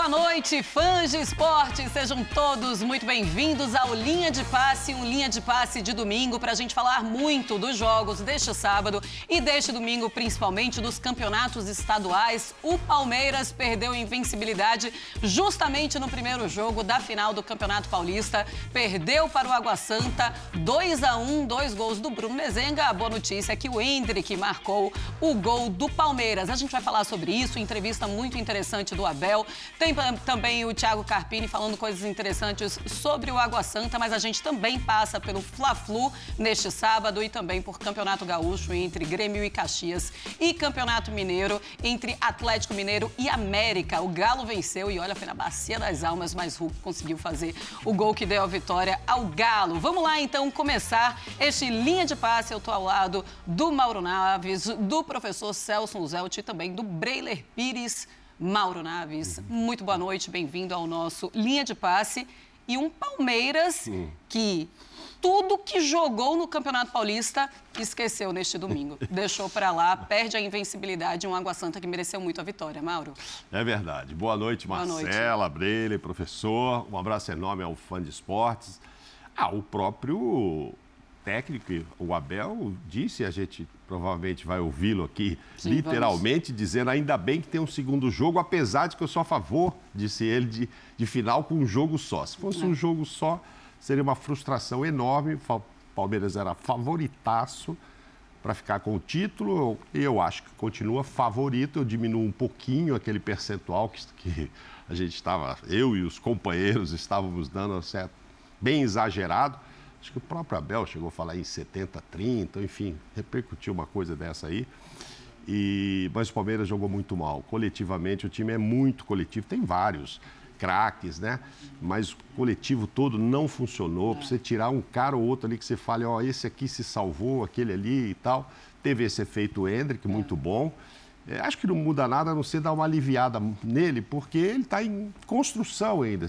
boa noite, fãs de esporte. Sejam todos muito bem-vindos ao Linha de Passe, um Linha de Passe de domingo, para a gente falar muito dos jogos deste sábado e deste domingo, principalmente dos campeonatos estaduais. O Palmeiras perdeu invencibilidade justamente no primeiro jogo da final do Campeonato Paulista. Perdeu para o Água Santa, 2 a 1 dois gols do Bruno Mezenga. A boa notícia é que o Hendrick marcou o gol do Palmeiras. A gente vai falar sobre isso, entrevista muito interessante do Abel. Tem também o Thiago Carpini falando coisas interessantes sobre o Água Santa, mas a gente também passa pelo Fla-Flu neste sábado e também por Campeonato Gaúcho entre Grêmio e Caxias e Campeonato Mineiro entre Atlético Mineiro e América. O Galo venceu e olha, foi na Bacia das Almas, mas Hulk conseguiu fazer o gol que deu a vitória ao Galo. Vamos lá então começar este linha de passe. Eu estou ao lado do Mauro Naves, do professor Celso Zelt e também do Breiler Pires. Mauro Naves, muito boa noite, bem-vindo ao nosso Linha de Passe. E um Palmeiras que tudo que jogou no Campeonato Paulista esqueceu neste domingo. Deixou para lá, perde a invencibilidade, um Água Santa que mereceu muito a vitória. Mauro. É verdade. Boa noite, Marcela, Brele, professor. Um abraço enorme ao fã de esportes. Ah, o próprio técnico, o Abel, disse, a gente provavelmente vai ouvi-lo aqui, Sim, literalmente, vamos. dizendo ainda bem que tem um segundo jogo, apesar de que eu sou a favor, disse ele, de, de final com um jogo só. Se fosse é. um jogo só, seria uma frustração enorme. O Palmeiras era favoritaço para ficar com o título. Eu acho que continua favorito. Eu diminuo um pouquinho aquele percentual que, que a gente estava, eu e os companheiros estávamos dando, certo? bem exagerado Acho que o próprio Abel chegou a falar em 70, 30, enfim, repercutiu uma coisa dessa aí. E, mas o Palmeiras jogou muito mal. Coletivamente, o time é muito coletivo, tem vários craques, né? Mas o coletivo todo não funcionou. Pra você tirar um cara ou outro ali que você fale, ó, oh, esse aqui se salvou, aquele ali e tal. Teve esse efeito Hendrick, muito bom. É, acho que não muda nada a não ser dar uma aliviada nele, porque ele está em construção ainda.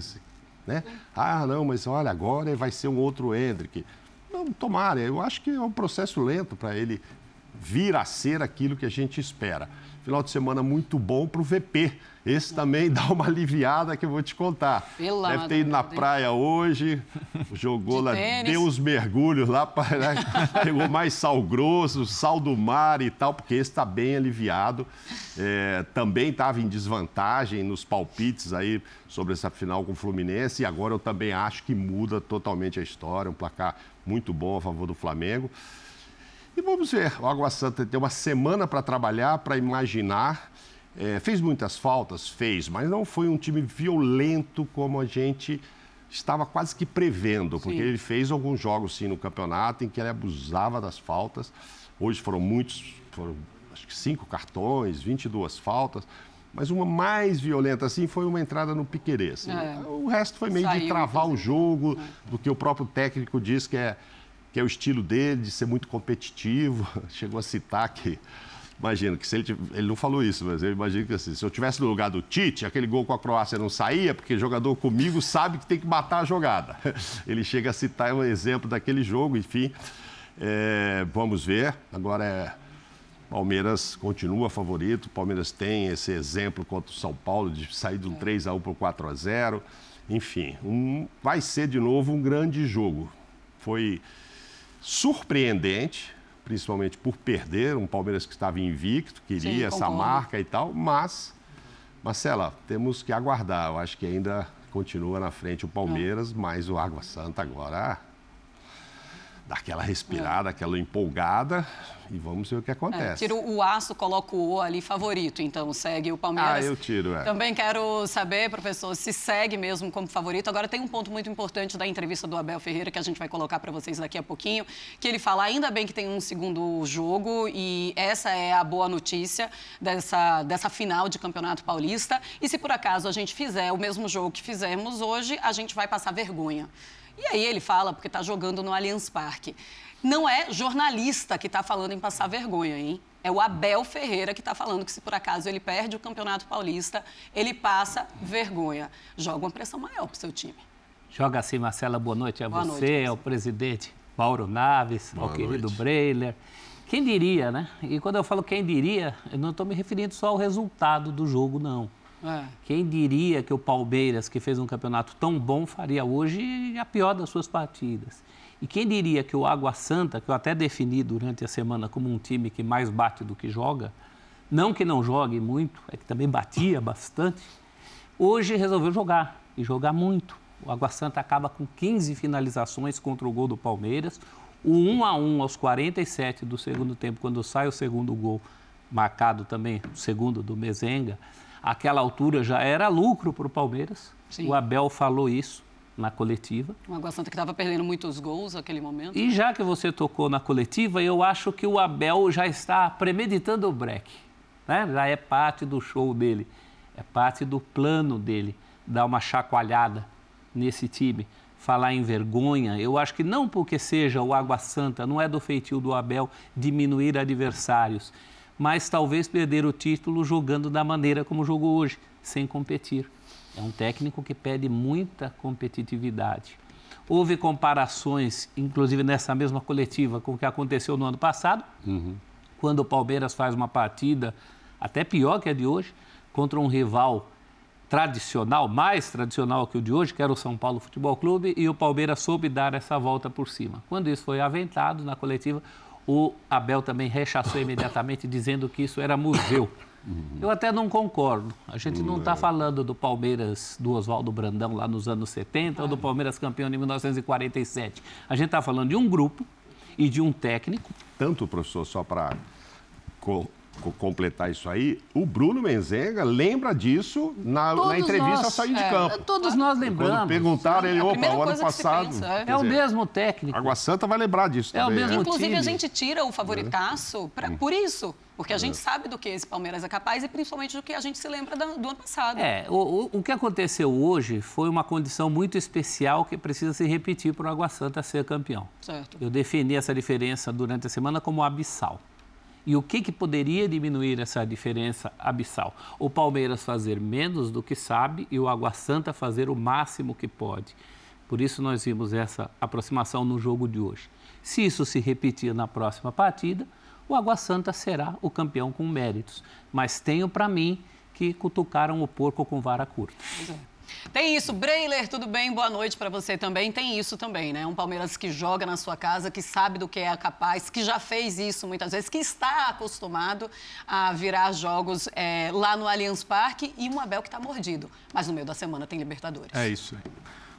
Né? Ah, não, mas olha, agora vai ser um outro Hendrick. Não, tomara, eu acho que é um processo lento para ele vir a ser aquilo que a gente espera. Final de semana muito bom para o VP. Esse também dá uma aliviada que eu vou te contar. Pela Deve ter ido na praia hoje, jogou lá, deu os mergulhos lá, né? pegou mais sal grosso, sal do mar e tal, porque esse está bem aliviado. É, também estava em desvantagem nos palpites aí sobre essa final com o Fluminense e agora eu também acho que muda totalmente a história, um placar muito bom a favor do Flamengo. E vamos ver, o Água Santa tem uma semana para trabalhar, para imaginar. É, fez muitas faltas? Fez, mas não foi um time violento como a gente estava quase que prevendo, porque sim. ele fez alguns jogos sim no campeonato em que ele abusava das faltas. Hoje foram muitos, foram acho que cinco cartões, 22 faltas. Mas uma mais violenta assim foi uma entrada no Piquerez. Assim. É. O resto foi meio Saiu, de travar o jogo, é. do que o próprio técnico diz que é que é o estilo dele, de ser muito competitivo. Chegou a citar que, imagino que se ele, ele não falou isso, mas eu imagino que assim, se eu tivesse no lugar do Tite, aquele gol com a Croácia não saía, porque jogador comigo sabe que tem que matar a jogada. Ele chega a citar um exemplo daquele jogo, enfim. É, vamos ver. Agora é. Palmeiras continua favorito. Palmeiras tem esse exemplo contra o São Paulo de sair do 3 a 1 para o 4 a 0. Enfim, um, vai ser de novo um grande jogo. Foi surpreendente, principalmente por perder, um Palmeiras que estava invicto, queria Sim, essa marca e tal, mas, Marcela, temos que aguardar. Eu acho que ainda continua na frente o Palmeiras, é. mas o Água Santa agora dá aquela respirada, é. aquela empolgada e vamos ver o que acontece. É, tiro o aço, coloco o O ali favorito, então segue o Palmeiras. Ah, eu tiro, é. Também quero saber, professor, se segue mesmo como favorito. Agora tem um ponto muito importante da entrevista do Abel Ferreira que a gente vai colocar para vocês daqui a pouquinho, que ele fala ainda bem que tem um segundo jogo e essa é a boa notícia dessa, dessa final de Campeonato Paulista. E se por acaso a gente fizer o mesmo jogo que fizemos hoje, a gente vai passar vergonha. E aí ele fala, porque está jogando no Allianz Parque. Não é jornalista que está falando em passar vergonha, hein? É o Abel Ferreira que está falando que se por acaso ele perde o Campeonato Paulista, ele passa vergonha. Joga uma pressão maior para o seu time. Joga assim, Marcela, boa noite a boa você, noite, ao presidente Mauro Naves, boa ao noite. querido Breiler. Quem diria, né? E quando eu falo quem diria, eu não estou me referindo só ao resultado do jogo, não. É. Quem diria que o Palmeiras, que fez um campeonato tão bom, faria hoje a pior das suas partidas? E quem diria que o Água Santa, que eu até defini durante a semana como um time que mais bate do que joga, não que não jogue muito, é que também batia bastante, hoje resolveu jogar e jogar muito. O Água Santa acaba com 15 finalizações contra o gol do Palmeiras. O 1 a 1 aos 47 do segundo tempo, quando sai o segundo gol, marcado também o segundo do Mezenga, aquela altura já era lucro para o Palmeiras. Sim. O Abel falou isso na coletiva. O Água Santa que estava perdendo muitos gols naquele momento. E já que você tocou na coletiva, eu acho que o Abel já está premeditando o break. Né? Já é parte do show dele, é parte do plano dele, dar uma chacoalhada nesse time. Falar em vergonha, eu acho que não porque seja o Água Santa, não é do feitio do Abel diminuir adversários, mas talvez perder o título jogando da maneira como jogou hoje, sem competir. É um técnico que pede muita competitividade. Houve comparações, inclusive nessa mesma coletiva, com o que aconteceu no ano passado, uhum. quando o Palmeiras faz uma partida até pior que a de hoje, contra um rival tradicional, mais tradicional que o de hoje, que era o São Paulo Futebol Clube, e o Palmeiras soube dar essa volta por cima. Quando isso foi aventado na coletiva, o Abel também rechaçou imediatamente, dizendo que isso era museu. Eu até não concordo. A gente não está falando do Palmeiras do Oswaldo Brandão lá nos anos 70 ou do Palmeiras campeão de 1947. A gente está falando de um grupo e de um técnico. Tanto, professor, só para completar isso aí, o Bruno Menzenga lembra disso na, na entrevista nós, ao sair de é, campo. Todos nós lembramos. Quando perguntaram ele, opa, o ano passado. Pensa, é, é o mesmo técnico. Água Santa vai lembrar disso é também. O mesmo né? Inclusive, time. a gente tira o favoritaço pra, hum. por isso. Porque a gente é. sabe do que esse Palmeiras é capaz e principalmente do que a gente se lembra do, do ano passado. É, o, o, o, que aconteceu hoje foi uma condição muito especial que precisa se repetir para o Água Santa ser campeão. Certo. Eu defini essa diferença durante a semana como abissal. E o que, que poderia diminuir essa diferença abissal? O Palmeiras fazer menos do que sabe e o Água Santa fazer o máximo que pode. Por isso nós vimos essa aproximação no jogo de hoje. Se isso se repetir na próxima partida, o Água Santa será o campeão com méritos. Mas tenho para mim que cutucaram o porco com vara curta. Tem isso, Breiler, tudo bem? Boa noite para você também. Tem isso também, né? Um Palmeiras que joga na sua casa, que sabe do que é capaz, que já fez isso muitas vezes, que está acostumado a virar jogos é, lá no Allianz Parque e um Abel que está mordido. Mas no meio da semana tem Libertadores. É isso aí.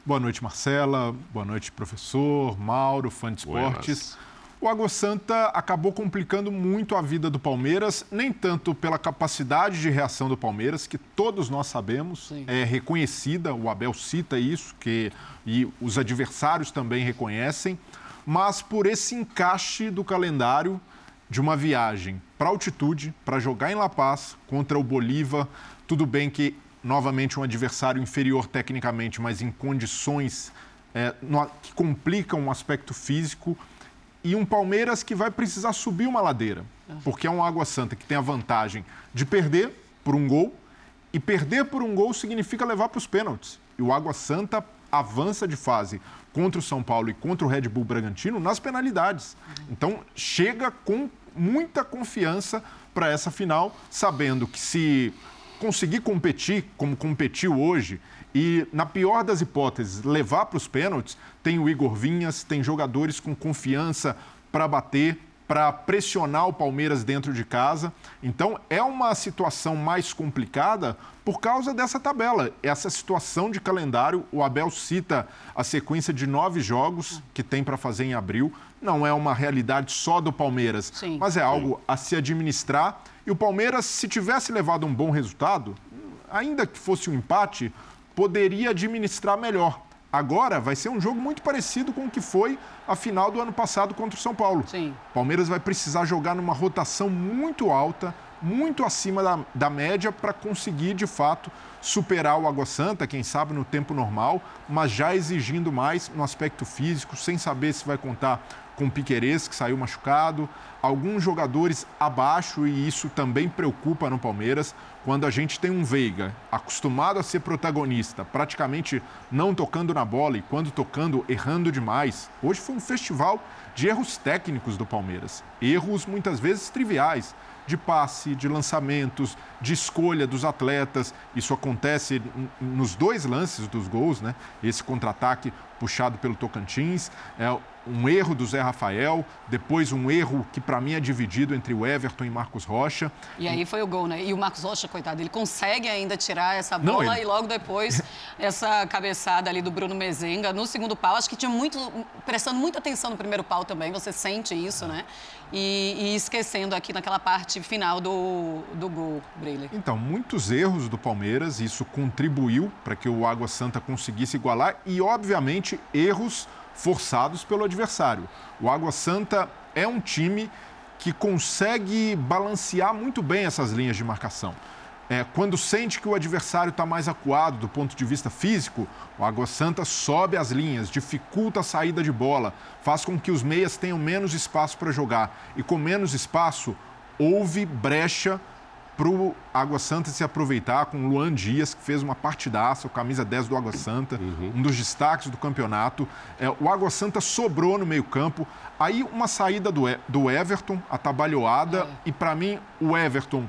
Boa noite, Marcela. Boa noite, professor, Mauro, fã de esportes. Buenas o Água Santa acabou complicando muito a vida do Palmeiras, nem tanto pela capacidade de reação do Palmeiras, que todos nós sabemos, Sim. é reconhecida, o Abel cita isso, que, e os adversários também reconhecem, mas por esse encaixe do calendário de uma viagem para altitude, para jogar em La Paz contra o Bolívar. Tudo bem que, novamente, um adversário inferior tecnicamente, mas em condições é, no, que complicam o aspecto físico e um Palmeiras que vai precisar subir uma ladeira, porque é um Água Santa que tem a vantagem de perder por um gol, e perder por um gol significa levar para os pênaltis. E o Água Santa avança de fase contra o São Paulo e contra o Red Bull Bragantino nas penalidades. Então, chega com muita confiança para essa final, sabendo que se conseguir competir como competiu hoje e, na pior das hipóteses, levar para os pênaltis, tem o Igor Vinhas, tem jogadores com confiança para bater, para pressionar o Palmeiras dentro de casa. Então, é uma situação mais complicada por causa dessa tabela, essa situação de calendário. O Abel cita a sequência de nove jogos que tem para fazer em abril. Não é uma realidade só do Palmeiras, Sim. mas é algo a se administrar. E o Palmeiras, se tivesse levado um bom resultado, ainda que fosse um empate, poderia administrar melhor. Agora vai ser um jogo muito parecido com o que foi a final do ano passado contra o São Paulo. Sim. Palmeiras vai precisar jogar numa rotação muito alta, muito acima da, da média, para conseguir, de fato, superar o Água Santa, quem sabe no tempo normal, mas já exigindo mais no aspecto físico, sem saber se vai contar com Piquerez, que saiu machucado, alguns jogadores abaixo, e isso também preocupa no Palmeiras quando a gente tem um Veiga acostumado a ser protagonista, praticamente não tocando na bola e quando tocando, errando demais. Hoje foi um festival de erros técnicos do Palmeiras. Erros muitas vezes triviais. de passe, de lançamentos, de escolha dos atletas. Isso acontece nos dois lances dos gols, né? Esse contra-ataque puxado pelo Tocantins, é um erro do Zé Rafael, depois um erro que para mim é dividido entre o Everton e Marcos Rocha. E aí foi o gol, né? E o Marcos Rocha, coitado, ele consegue ainda tirar essa bola Não, ele... e logo depois essa cabeçada ali do Bruno Mezenga no segundo pau. Acho que tinha muito, prestando muita atenção no primeiro pau também, você sente isso, né? E, e esquecendo aqui naquela parte final do, do gol, Briley. Então, muitos erros do Palmeiras, isso contribuiu para que o Água Santa conseguisse igualar e, obviamente, erros forçados pelo adversário. O Água Santa é um time que consegue balancear muito bem essas linhas de marcação. É, quando sente que o adversário está mais acuado do ponto de vista físico, o Água Santa sobe as linhas, dificulta a saída de bola, faz com que os meias tenham menos espaço para jogar. E com menos espaço, houve brecha para o Água Santa se aproveitar com o Luan Dias, que fez uma partidaça, o camisa 10 do Água Santa, uhum. um dos destaques do campeonato. É, o Água Santa sobrou no meio-campo. Aí uma saída do, do Everton, atabalhoada, é. e para mim o Everton,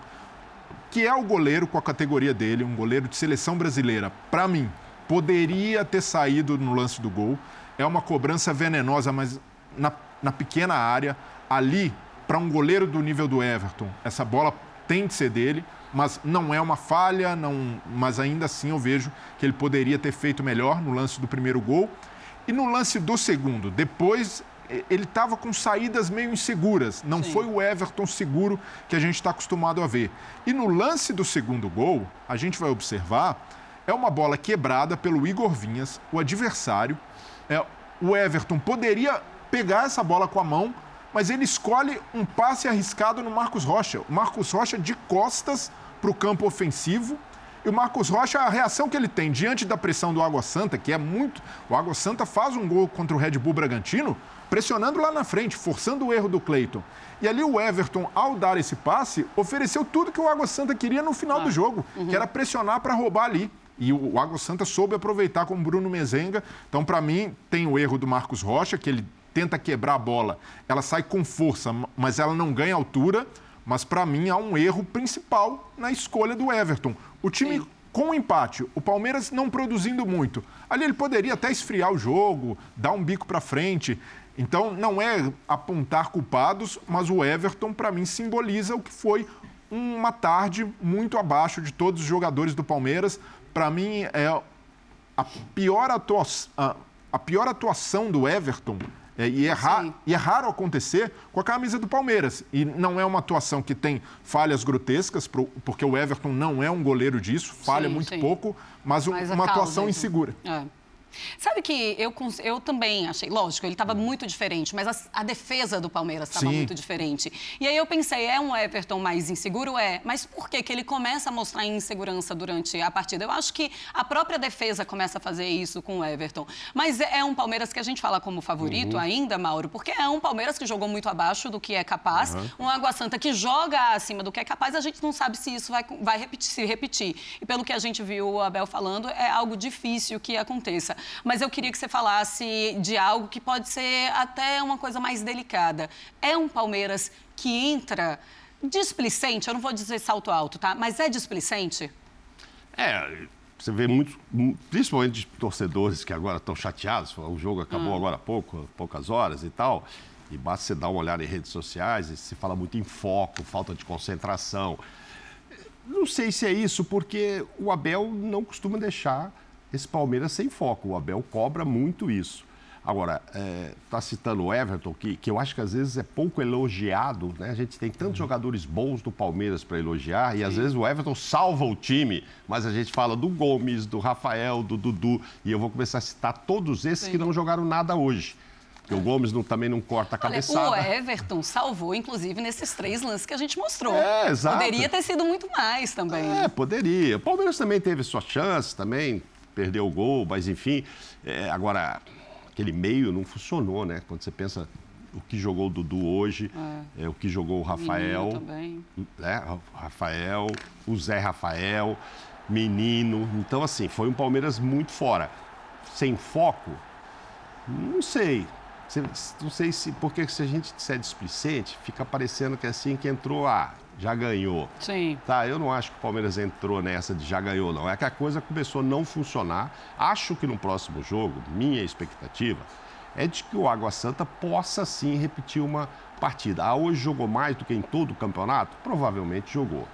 que é o goleiro com a categoria dele, um goleiro de seleção brasileira, para mim, poderia ter saído no lance do gol. É uma cobrança venenosa, mas na, na pequena área. Ali, para um goleiro do nível do Everton, essa bola tem de ser dele, mas não é uma falha, não, mas ainda assim eu vejo que ele poderia ter feito melhor no lance do primeiro gol. E no lance do segundo, depois ele estava com saídas meio inseguras, não Sim. foi o Everton seguro que a gente está acostumado a ver. E no lance do segundo gol, a gente vai observar, é uma bola quebrada pelo Igor Vinhas, o adversário. É, o Everton poderia pegar essa bola com a mão, mas ele escolhe um passe arriscado no Marcos Rocha. O Marcos Rocha de costas para o campo ofensivo. E o Marcos Rocha, a reação que ele tem diante da pressão do Água Santa, que é muito. O Água Santa faz um gol contra o Red Bull Bragantino, pressionando lá na frente, forçando o erro do Cleiton. E ali o Everton, ao dar esse passe, ofereceu tudo que o Água Santa queria no final ah, do jogo, uhum. que era pressionar para roubar ali. E o Água Santa soube aproveitar com o Bruno Mezenga. Então, para mim, tem o erro do Marcos Rocha, que ele tenta quebrar a bola, ela sai com força, mas ela não ganha altura. Mas para mim há um erro principal na escolha do Everton. O time Sim. com o empate, o Palmeiras não produzindo muito. Ali ele poderia até esfriar o jogo, dar um bico para frente. Então não é apontar culpados, mas o Everton para mim simboliza o que foi uma tarde muito abaixo de todos os jogadores do Palmeiras. Para mim é a pior, atuação, a pior atuação do Everton é, e, é raro, e, é raro, acontecer com a camisa do Palmeiras. E não é uma atuação que tem falhas grotescas, porque o Everton não é um goleiro disso, falha sim, muito sim. pouco, mas, mas uma atuação insegura. É. Sabe que eu, eu também achei, lógico, ele estava muito diferente, mas a, a defesa do Palmeiras estava muito diferente. E aí eu pensei, é um Everton mais inseguro? É. Mas por que, que ele começa a mostrar insegurança durante a partida? Eu acho que a própria defesa começa a fazer isso com o Everton. Mas é, é um Palmeiras que a gente fala como favorito uhum. ainda, Mauro, porque é um Palmeiras que jogou muito abaixo do que é capaz, uhum. um Água Santa que joga acima do que é capaz, a gente não sabe se isso vai, vai repetir, se repetir. E pelo que a gente viu o Abel falando, é algo difícil que aconteça mas eu queria que você falasse de algo que pode ser até uma coisa mais delicada. É um Palmeiras que entra displicente, eu não vou dizer salto alto, tá? Mas é displicente? É, você vê muitos, principalmente torcedores que agora estão chateados, o jogo acabou hum. agora há pouco, poucas horas e tal, e basta você dar uma olhada em redes sociais e se fala muito em foco, falta de concentração. Não sei se é isso, porque o Abel não costuma deixar esse Palmeiras sem foco. O Abel cobra muito isso. Agora, está é, citando o Everton, que, que eu acho que às vezes é pouco elogiado, né? A gente tem tantos jogadores bons do Palmeiras para elogiar, Sim. e às vezes o Everton salva o time, mas a gente fala do Gomes, do Rafael, do Dudu, e eu vou começar a citar todos esses Sim. que não jogaram nada hoje. Porque o Gomes não, também não corta a cabeçada. Olha, o Everton salvou, inclusive, nesses três lances que a gente mostrou. É, exato. Poderia ter sido muito mais também. É, poderia. O Palmeiras também teve suas chances, também perdeu o gol, mas enfim. É, agora, aquele meio não funcionou, né? Quando você pensa o que jogou o Dudu hoje, é. É, o que jogou o Rafael. também. Né? O Rafael, o Zé Rafael, menino. Então, assim, foi um Palmeiras muito fora. Sem foco, não sei. Não sei se. Porque se a gente disser displicente, fica parecendo que é assim que entrou. Ah, já ganhou. Sim. Tá, eu não acho que o Palmeiras entrou nessa de já ganhou, não. É que a coisa começou a não funcionar. Acho que no próximo jogo, minha expectativa é de que o Água Santa possa sim repetir uma partida. Ah, hoje jogou mais do que em todo o campeonato? Provavelmente jogou.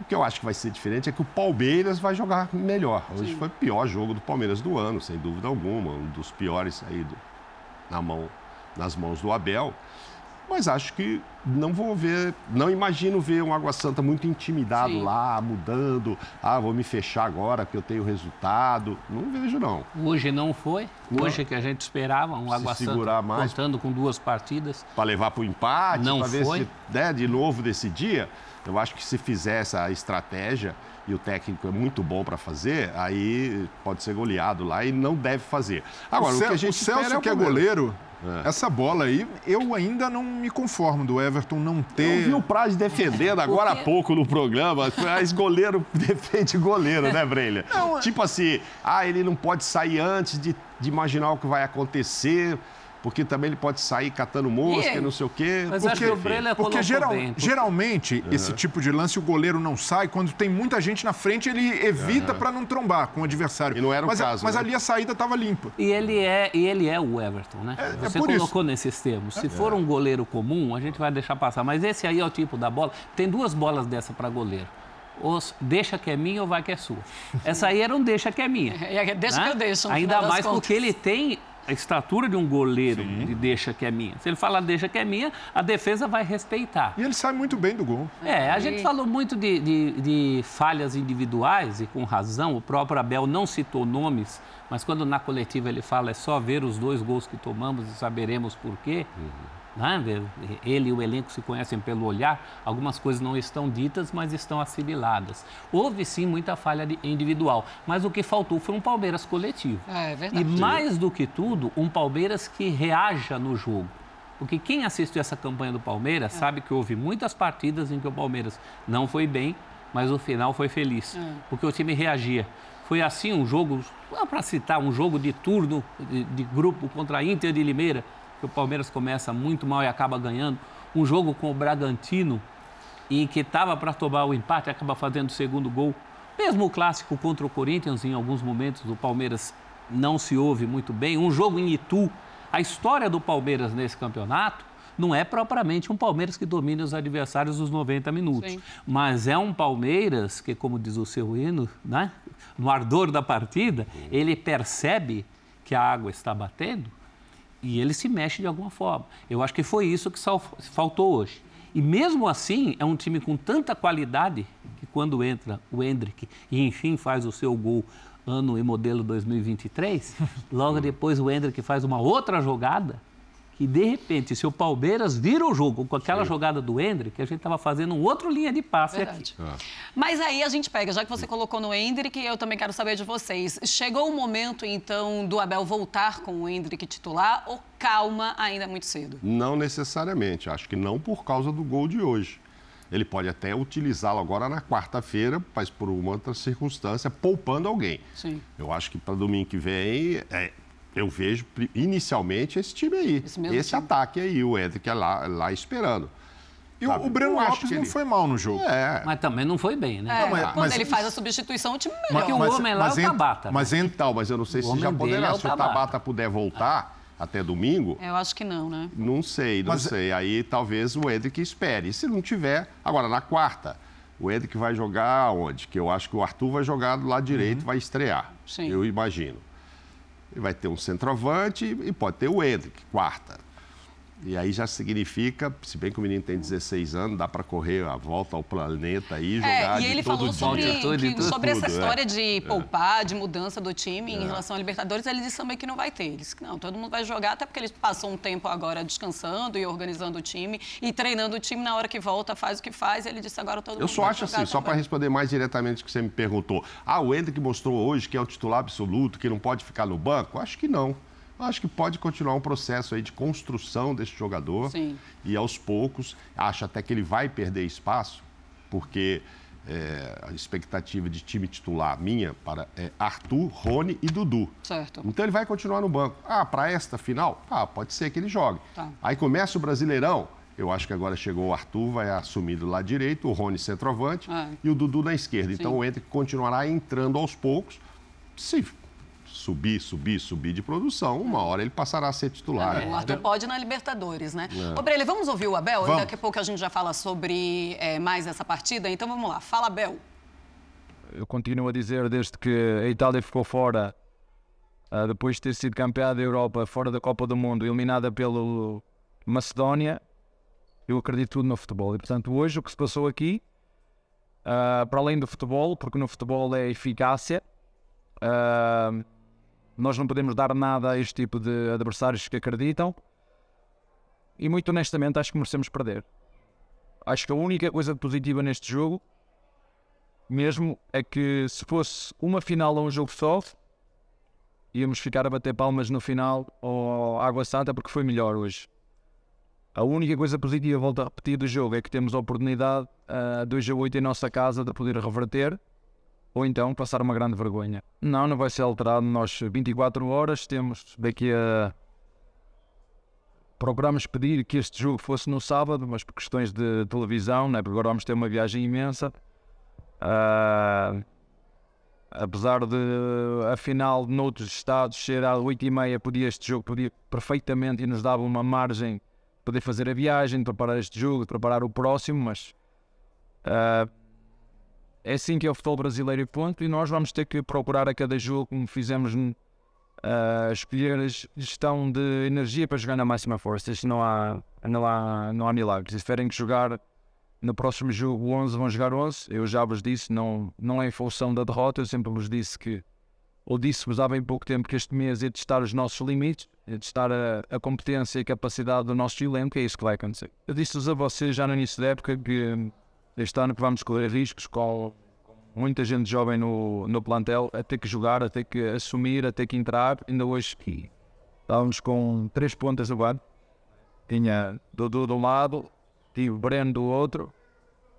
O que eu acho que vai ser diferente é que o Palmeiras vai jogar melhor. Hoje sim. foi o pior jogo do Palmeiras do ano, sem dúvida alguma. Um dos piores aí do, na mão, nas mãos do Abel mas acho que não vou ver, não imagino ver um Água Santa muito intimidado Sim. lá, mudando, ah, vou me fechar agora porque eu tenho resultado. Não vejo, não. Hoje não foi. Não. Hoje que a gente esperava, um Água se Santa mais, contando com duas partidas. Para levar para o empate, para ver se né, de novo desse dia. Eu acho que se fizer essa estratégia e o técnico é muito bom para fazer, aí pode ser goleado lá e não deve fazer. Agora, o, o que a gente o Celso, é que é goleiro, é. Essa bola aí, eu ainda não me conformo do Everton não ter. Eu vi o Praz defendendo agora há pouco no programa. Mas goleiro defende goleiro, né, Brelha? Não, tipo assim, ah, ele não pode sair antes de, de imaginar o que vai acontecer porque também ele pode sair catando mosca, e não sei o quê. Mas porque, acho que o porque geral, bem, porque... geralmente uhum. esse tipo de lance o goleiro não sai quando tem muita gente na frente ele evita uhum. para não trombar com o adversário. E não era o mas, caso. Mas né? ali a saída estava limpa. E ele é e ele é o Everton, né? É, é Você é colocou isso. nesses termos. Se é. for um goleiro comum a gente vai deixar passar. Mas esse aí é o tipo da bola. Tem duas bolas dessa para goleiro os deixa que é minha ou vai que é sua. Essa aí era um deixa que é minha. É, deixa né? que eu deixo. Ainda mais porque ele tem a estatura de um goleiro Sim. de deixa que é minha. Se ele falar deixa que é minha, a defesa vai respeitar. E ele sai muito bem do gol. É, a e... gente falou muito de, de, de, falhas individuais e com razão. O próprio Abel não citou nomes, mas quando na coletiva ele fala é só ver os dois gols que tomamos e saberemos por quê. Uhum. Né? Ele e o elenco se conhecem pelo olhar, algumas coisas não estão ditas, mas estão assimiladas. Houve sim muita falha individual, mas o que faltou foi um Palmeiras coletivo. É, é verdade. E mais do que tudo, um Palmeiras que reaja no jogo. Porque quem assistiu essa campanha do Palmeiras é. sabe que houve muitas partidas em que o Palmeiras não foi bem, mas o final foi feliz, é. porque o time reagia. Foi assim um jogo, para citar, um jogo de turno de, de grupo contra a Inter de Limeira, que o Palmeiras começa muito mal e acaba ganhando. Um jogo com o Bragantino, e que estava para tomar o empate, acaba fazendo o segundo gol. Mesmo o clássico contra o Corinthians, em alguns momentos o Palmeiras não se ouve muito bem. Um jogo em Itu. A história do Palmeiras nesse campeonato não é propriamente um Palmeiras que domine os adversários nos 90 minutos. Sim. Mas é um Palmeiras que, como diz o seu hino, né? no ardor da partida, ele percebe que a água está batendo e ele se mexe de alguma forma. Eu acho que foi isso que faltou hoje. E mesmo assim, é um time com tanta qualidade que quando entra o Hendrick e enfim faz o seu gol ano e modelo 2023, logo depois o Hendrick faz uma outra jogada que de repente, se o Palmeiras vira o jogo com aquela Sim. jogada do Hendrick, a gente estava fazendo um outro linha de passe Verdade. aqui. Ah. Mas aí a gente pega, já que você colocou no Hendrick, eu também quero saber de vocês. Chegou o momento, então, do Abel voltar com o Hendrick titular ou calma ainda é muito cedo? Não necessariamente. Acho que não por causa do gol de hoje. Ele pode até utilizá-lo agora na quarta-feira, mas por uma outra circunstância, poupando alguém. Sim. Eu acho que para domingo que vem, é, eu vejo inicialmente esse time aí, esse, esse ataque aí, o Hendrick é lá, lá esperando. E o, o Breno Lopes não ele... foi mal no jogo. É. Mas também não foi bem, né? É, não, mas, quando mas, ele faz a substituição, o time melhora. Porque o homem lá é o Tabata. Mas né? então, mas eu não sei o se já poderá. É se o Tabata puder voltar até domingo. Eu acho que não, né? Não sei, não mas... sei. Aí talvez o Hendrick espere. Se não tiver, agora na quarta, o Hendrick vai jogar onde? Que eu acho que o Arthur vai jogar do lado direito, uhum. vai estrear. Sim. Eu imagino. Vai ter um centroavante e pode ter o Hendrick, quarta. E aí já significa, se bem que o menino tem 16 anos, dá para correr a volta ao planeta e jogar é, e ele falou sobre, que, que, sobre tudo, essa é. história é. de poupar, de mudança do time é. em relação à Libertadores, ele disse também que não vai ter. Ele disse que não, todo mundo vai jogar, até porque ele passou um tempo agora descansando e organizando o time e treinando o time na hora que volta, faz o que faz. Ele disse agora todo Eu mundo só acho assim, só para responder mais diretamente o que você me perguntou. Ah, o Hendrick mostrou hoje que é o titular absoluto, que não pode ficar no banco? Acho que não acho que pode continuar um processo aí de construção desse jogador. Sim. E aos poucos, acho até que ele vai perder espaço, porque é, a expectativa de time titular minha para é Arthur, Rony e Dudu. Certo. Então ele vai continuar no banco. Ah, para esta final? Ah, pode ser que ele jogue. Tá. Aí começa o Brasileirão, Eu acho que agora chegou o Arthur, vai assumir do lado direito, o Rony centroavante é. e o Dudu na esquerda. Sim. Então o Hendrick continuará entrando aos poucos. Se subir, subir, subir de produção, uma hora ele passará a ser titular. É, o Arthur pode na Libertadores, né? É. Ô, Brele, vamos ouvir o Abel? Vamos. Daqui a pouco a gente já fala sobre é, mais essa partida. Então vamos lá. Fala, Abel. Eu continuo a dizer, desde que a Itália ficou fora, uh, depois de ter sido campeã da Europa, fora da Copa do Mundo, eliminada pelo Macedónia, eu acredito tudo no futebol. E, portanto, hoje o que se passou aqui, uh, para além do futebol, porque no futebol é eficácia, uh, nós não podemos dar nada a este tipo de adversários que acreditam. E muito honestamente, acho que merecemos perder. Acho que a única coisa positiva neste jogo, mesmo, é que se fosse uma final ou um jogo só, íamos ficar a bater palmas no final ou Água Santa porque foi melhor hoje. A única coisa positiva, volto a repetir, do jogo é que temos a oportunidade, uh, 2 a 8 em nossa casa, de poder reverter ou então passar uma grande vergonha. Não, não vai ser alterado. Nós, 24 horas, temos daqui a. Procuramos pedir que este jogo fosse no sábado, mas por questões de televisão, né? porque agora vamos ter uma viagem imensa. Uh, apesar de a final noutros estados ser às 8h30, podia este jogo podia perfeitamente e nos dava uma margem poder fazer a viagem, preparar este jogo, preparar o próximo, mas uh, é assim que é o futebol brasileiro e ponto, e nós vamos ter que procurar a cada jogo, como fizemos, uh, escolher a gestão de energia para jogar na máxima força. Isto não há, não há, não há milagres. Se tiverem que jogar no próximo jogo 11, vão jogar 11. Eu já vos disse, não, não é em função da derrota, eu sempre vos disse que ou disse-vos há bem pouco tempo que este mês é testar os nossos limites, é testar a, a competência e a capacidade do nosso elenco, é isso que vai acontecer. Eu disse-vos a vocês já no início da época que hum, este ano que vamos correr riscos com, muita gente jovem no, no plantel a ter que jogar, a ter que assumir, a ter que entrar. Ainda hoje estávamos com três pontas no banco. Tinha Dudu de um lado, tive Breno do outro,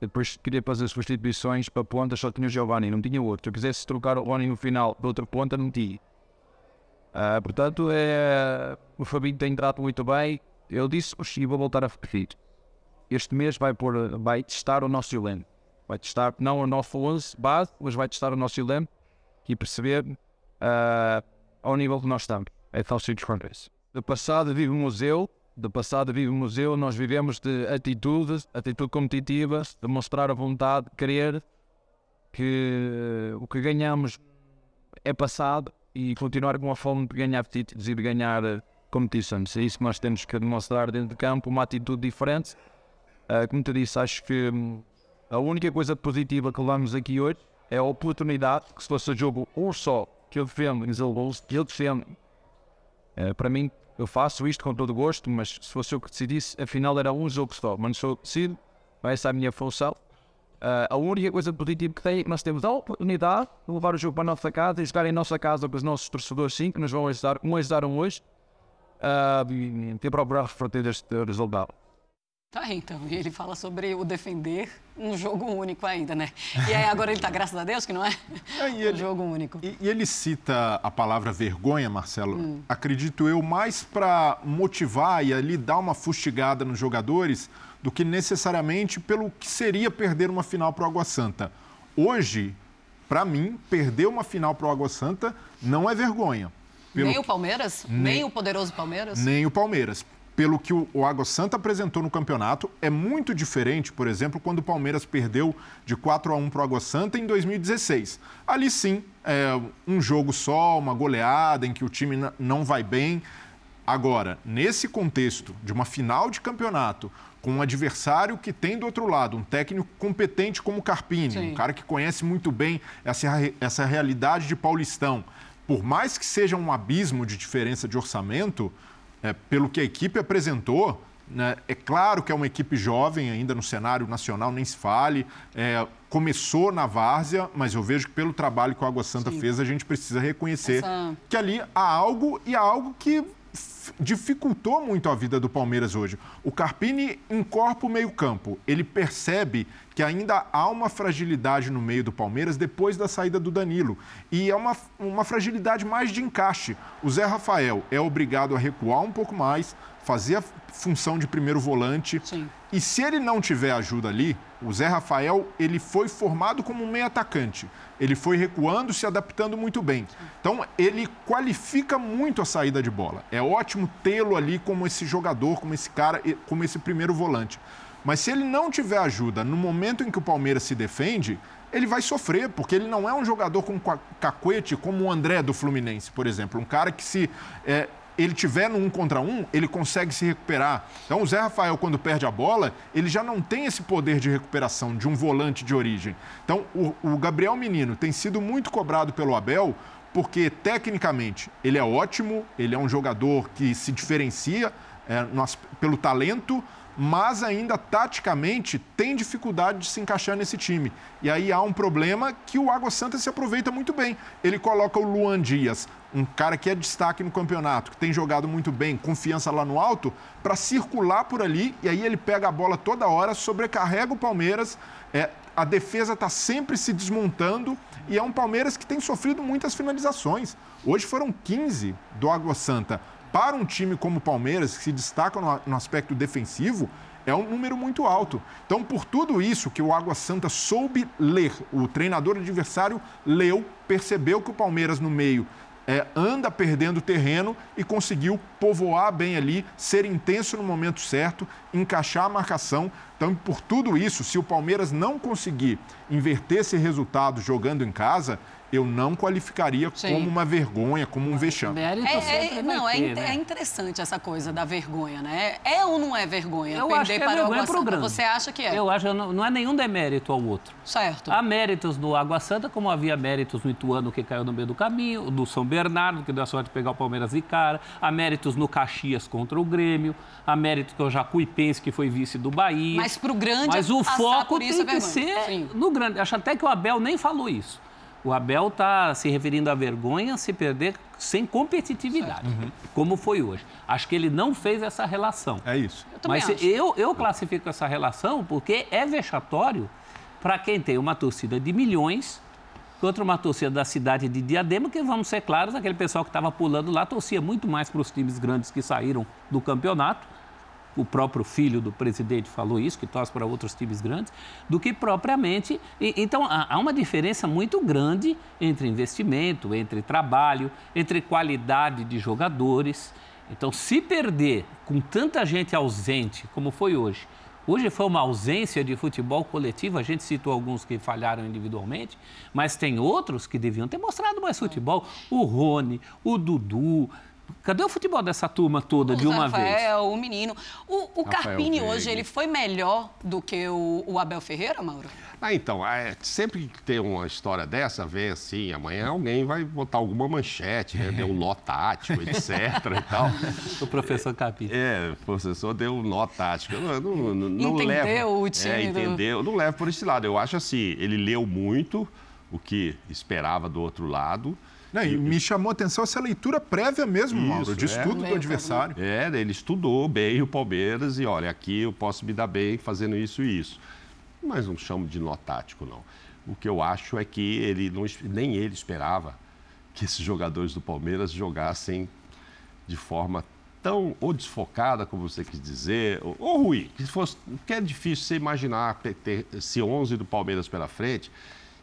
depois queria fazer substituições para pontas, só tinha o Giovanni, não tinha outro. Se eu quisesse trocar o Rony no final de outra ponta, não tinha. Uh, portanto, é, o Fabinho tem entrado muito bem. Eu disse e vou voltar a repetir. Este mês vai, vai testar o nosso elenco. Vai testar não o nosso 11 base, mas vai testar o nosso elenco e perceber uh, ao nível que nós estamos. É tal simples quanto isso. Do passado vive o museu, do passado vive o museu, nós vivemos de atitudes, atitude competitiva, de mostrar a vontade, de querer que o que ganhamos é passado e continuar com a fome de ganhar títulos e de ganhar competições. É isso que nós temos que demonstrar dentro de campo, uma atitude diferente. Uh, como te disse, acho que um, a única coisa positiva que levamos aqui hoje é a oportunidade que se fosse jogo um só que eu Zilgols, que eu defendo. Uh, para mim, eu faço isto com todo gosto, mas se fosse eu que decidisse, afinal era um jogo só. Mas sou eu que decido, essa é a minha função. Uh, a única coisa positiva que tem é que nós temos a oportunidade de levar o jogo para a nossa casa e jogar em nossa casa com os nossos torcedores, sim, que nos vão ajudar, como ajudaram hoje, uh, e procurar reverter este resultado. Tá, então, e ele fala sobre o defender um jogo único ainda, né? E aí agora ele tá, graças a Deus, que não é, é um ele, jogo único. E, e, ele cita a palavra vergonha, Marcelo, hum. acredito eu, mais para motivar e ali dar uma fustigada nos jogadores do que necessariamente pelo que seria perder uma final para o Água Santa. Hoje, para mim, perder uma final para o Água Santa não é vergonha. Pelo... Nem o Palmeiras? Nem, nem o poderoso Palmeiras? Nem o Palmeiras pelo que o Água Santa apresentou no campeonato, é muito diferente, por exemplo, quando o Palmeiras perdeu de 4 a 1 para o Água Santa em 2016. Ali sim, é um jogo só, uma goleada em que o time não vai bem. Agora, nesse contexto de uma final de campeonato, com um adversário que tem do outro lado um técnico competente como o Carpini, Sim. um cara que conhece muito bem essa, essa realidade de Paulistão. Por mais que seja um abismo de diferença de orçamento, é, pelo que a equipe apresentou, né, é claro que é uma equipe jovem ainda no cenário nacional, nem se fale. É, começou na várzea, mas eu vejo que pelo trabalho que o Água Santa Sim. fez, a gente precisa reconhecer Essa... que ali há algo e há algo que dificultou muito a vida do Palmeiras hoje. O Carpini encorpa o meio-campo. Ele percebe que ainda há uma fragilidade no meio do Palmeiras depois da saída do Danilo. E é uma, uma fragilidade mais de encaixe. O Zé Rafael é obrigado a recuar um pouco mais, fazer a função de primeiro volante. Sim. E se ele não tiver ajuda ali, o Zé Rafael, ele foi formado como um meio atacante. Ele foi recuando, se adaptando muito bem. Então, ele qualifica muito a saída de bola. É ótimo tê-lo ali como esse jogador, como esse cara, como esse primeiro volante. Mas se ele não tiver ajuda no momento em que o Palmeiras se defende, ele vai sofrer, porque ele não é um jogador com cacuete como o André do Fluminense, por exemplo. Um cara que se é, ele tiver no um contra um, ele consegue se recuperar. Então, o Zé Rafael, quando perde a bola, ele já não tem esse poder de recuperação de um volante de origem. Então, o, o Gabriel Menino tem sido muito cobrado pelo Abel, porque tecnicamente ele é ótimo, ele é um jogador que se diferencia é, pelo talento, mas ainda taticamente tem dificuldade de se encaixar nesse time. E aí há um problema que o Água Santa se aproveita muito bem. Ele coloca o Luan Dias, um cara que é destaque no campeonato, que tem jogado muito bem, confiança lá no alto, para circular por ali e aí ele pega a bola toda hora, sobrecarrega o Palmeiras. É, a defesa está sempre se desmontando e é um Palmeiras que tem sofrido muitas finalizações. Hoje foram 15 do Água Santa para um time como o Palmeiras, que se destaca no, aspecto defensivo, é um número muito alto. Então, por tudo isso que o Água Santa soube ler, o treinador adversário leu, percebeu que o Palmeiras no meio é, anda perdendo terreno e conseguiu povoar bem ali, ser intenso no momento certo, encaixar a marcação. Então, por tudo isso, se o Palmeiras não conseguir inverter esse resultado jogando em casa, eu não qualificaria Sim. como uma vergonha, como um vexame. É, é, não, é, ter, né? é, interessante essa coisa da vergonha, né? É ou não é vergonha eu perder acho que é para vergonha o Água Santa? Você acha que é? Eu acho, não, não é nenhum demérito ao outro. Certo. Há méritos no Água Santa, como havia méritos no Ituano, que caiu no meio do caminho, do São Bernardo, que deu a sorte de pegar o Palmeiras de cara, há méritos no Caxias contra o Grêmio, há méritos que o Jacuipense, que foi vice do Bahia. Mas para o grande Mas o foco tem é que ser Sim. no grande. Acho até que o Abel nem falou isso. O Abel está se referindo à vergonha se perder sem competitividade, uhum. como foi hoje. Acho que ele não fez essa relação. É isso. Eu Mas acho. eu, eu classifico essa relação porque é vexatório para quem tem uma torcida de milhões contra uma torcida da cidade de Diadema, que vamos ser claros, aquele pessoal que estava pulando lá torcia muito mais para os times grandes que saíram do campeonato o próprio filho do presidente falou isso, que torce para outros times grandes, do que propriamente. Então, há uma diferença muito grande entre investimento, entre trabalho, entre qualidade de jogadores. Então, se perder com tanta gente ausente, como foi hoje, Hoje foi uma ausência de futebol coletivo, a gente citou alguns que falharam individualmente, mas tem outros que deviam ter mostrado mais futebol. O Rony, o Dudu, Cadê o futebol dessa turma toda o de uma Rafael, vez? Rafael, o menino. O, o Carpini hoje, ele foi melhor do que o, o Abel Ferreira, Mauro? Ah, então, é, sempre que tem uma história dessa, vem assim, amanhã alguém vai botar alguma manchete, né? Deu um nó tático, etc e tal. O professor Carpini. É, o professor deu um nó tático. Não, não, não, não entendeu leva, o time. É, entendeu. Do... Não leva por esse lado. Eu acho assim, ele leu muito o que esperava do outro lado não, e me chamou a atenção essa leitura prévia mesmo, Isso, Mauro, de estudo é, do adversário. É, ele estudou bem o Palmeiras e olha, aqui eu posso me dar bem fazendo isso e isso. Mas não chamo de nó tático, não. O que eu acho é que ele não, nem ele esperava que esses jogadores do Palmeiras jogassem de forma tão ou desfocada, como você quis dizer, ou, ou ruim. Que fosse, que é difícil você imaginar ter esse 11 do Palmeiras pela frente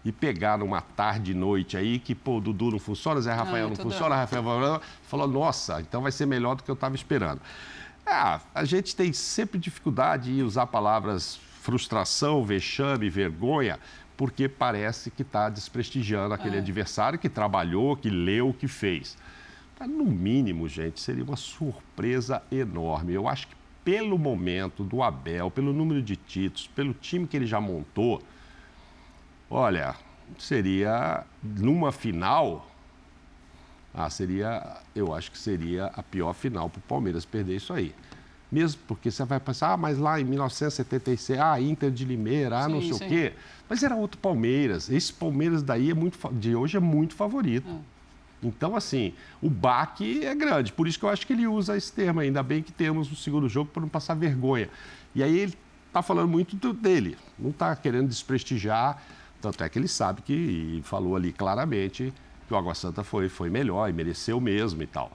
e pegar numa tarde e noite aí que, pô, Dudu não funciona, Zé Rafael não, não funciona, Rafael falou, nossa, então vai ser melhor do que eu estava esperando. Ah, a gente tem sempre dificuldade em usar palavras frustração, vexame, vergonha, porque parece que está desprestigiando aquele é. adversário que trabalhou, que leu, que fez. Mas, no mínimo, gente, seria uma surpresa enorme. Eu acho que pelo momento do Abel, pelo número de títulos, pelo time que ele já montou, Olha, seria numa final. Ah, seria, eu acho que seria a pior final para o Palmeiras perder isso aí. Mesmo porque você vai pensar, ah, mas lá em 1976, ah, Inter de Limeira, ah, sim, não sei sim. o quê. Mas era outro Palmeiras. Esse Palmeiras daí é muito, de hoje é muito favorito. Hum. Então, assim, o baque é grande. Por isso que eu acho que ele usa esse termo. Ainda bem que temos o segundo jogo para não passar vergonha. E aí ele está falando muito dele. Não está querendo desprestigiar. Tanto é que ele sabe que, falou ali claramente, que o Água Santa foi, foi melhor e mereceu mesmo e tal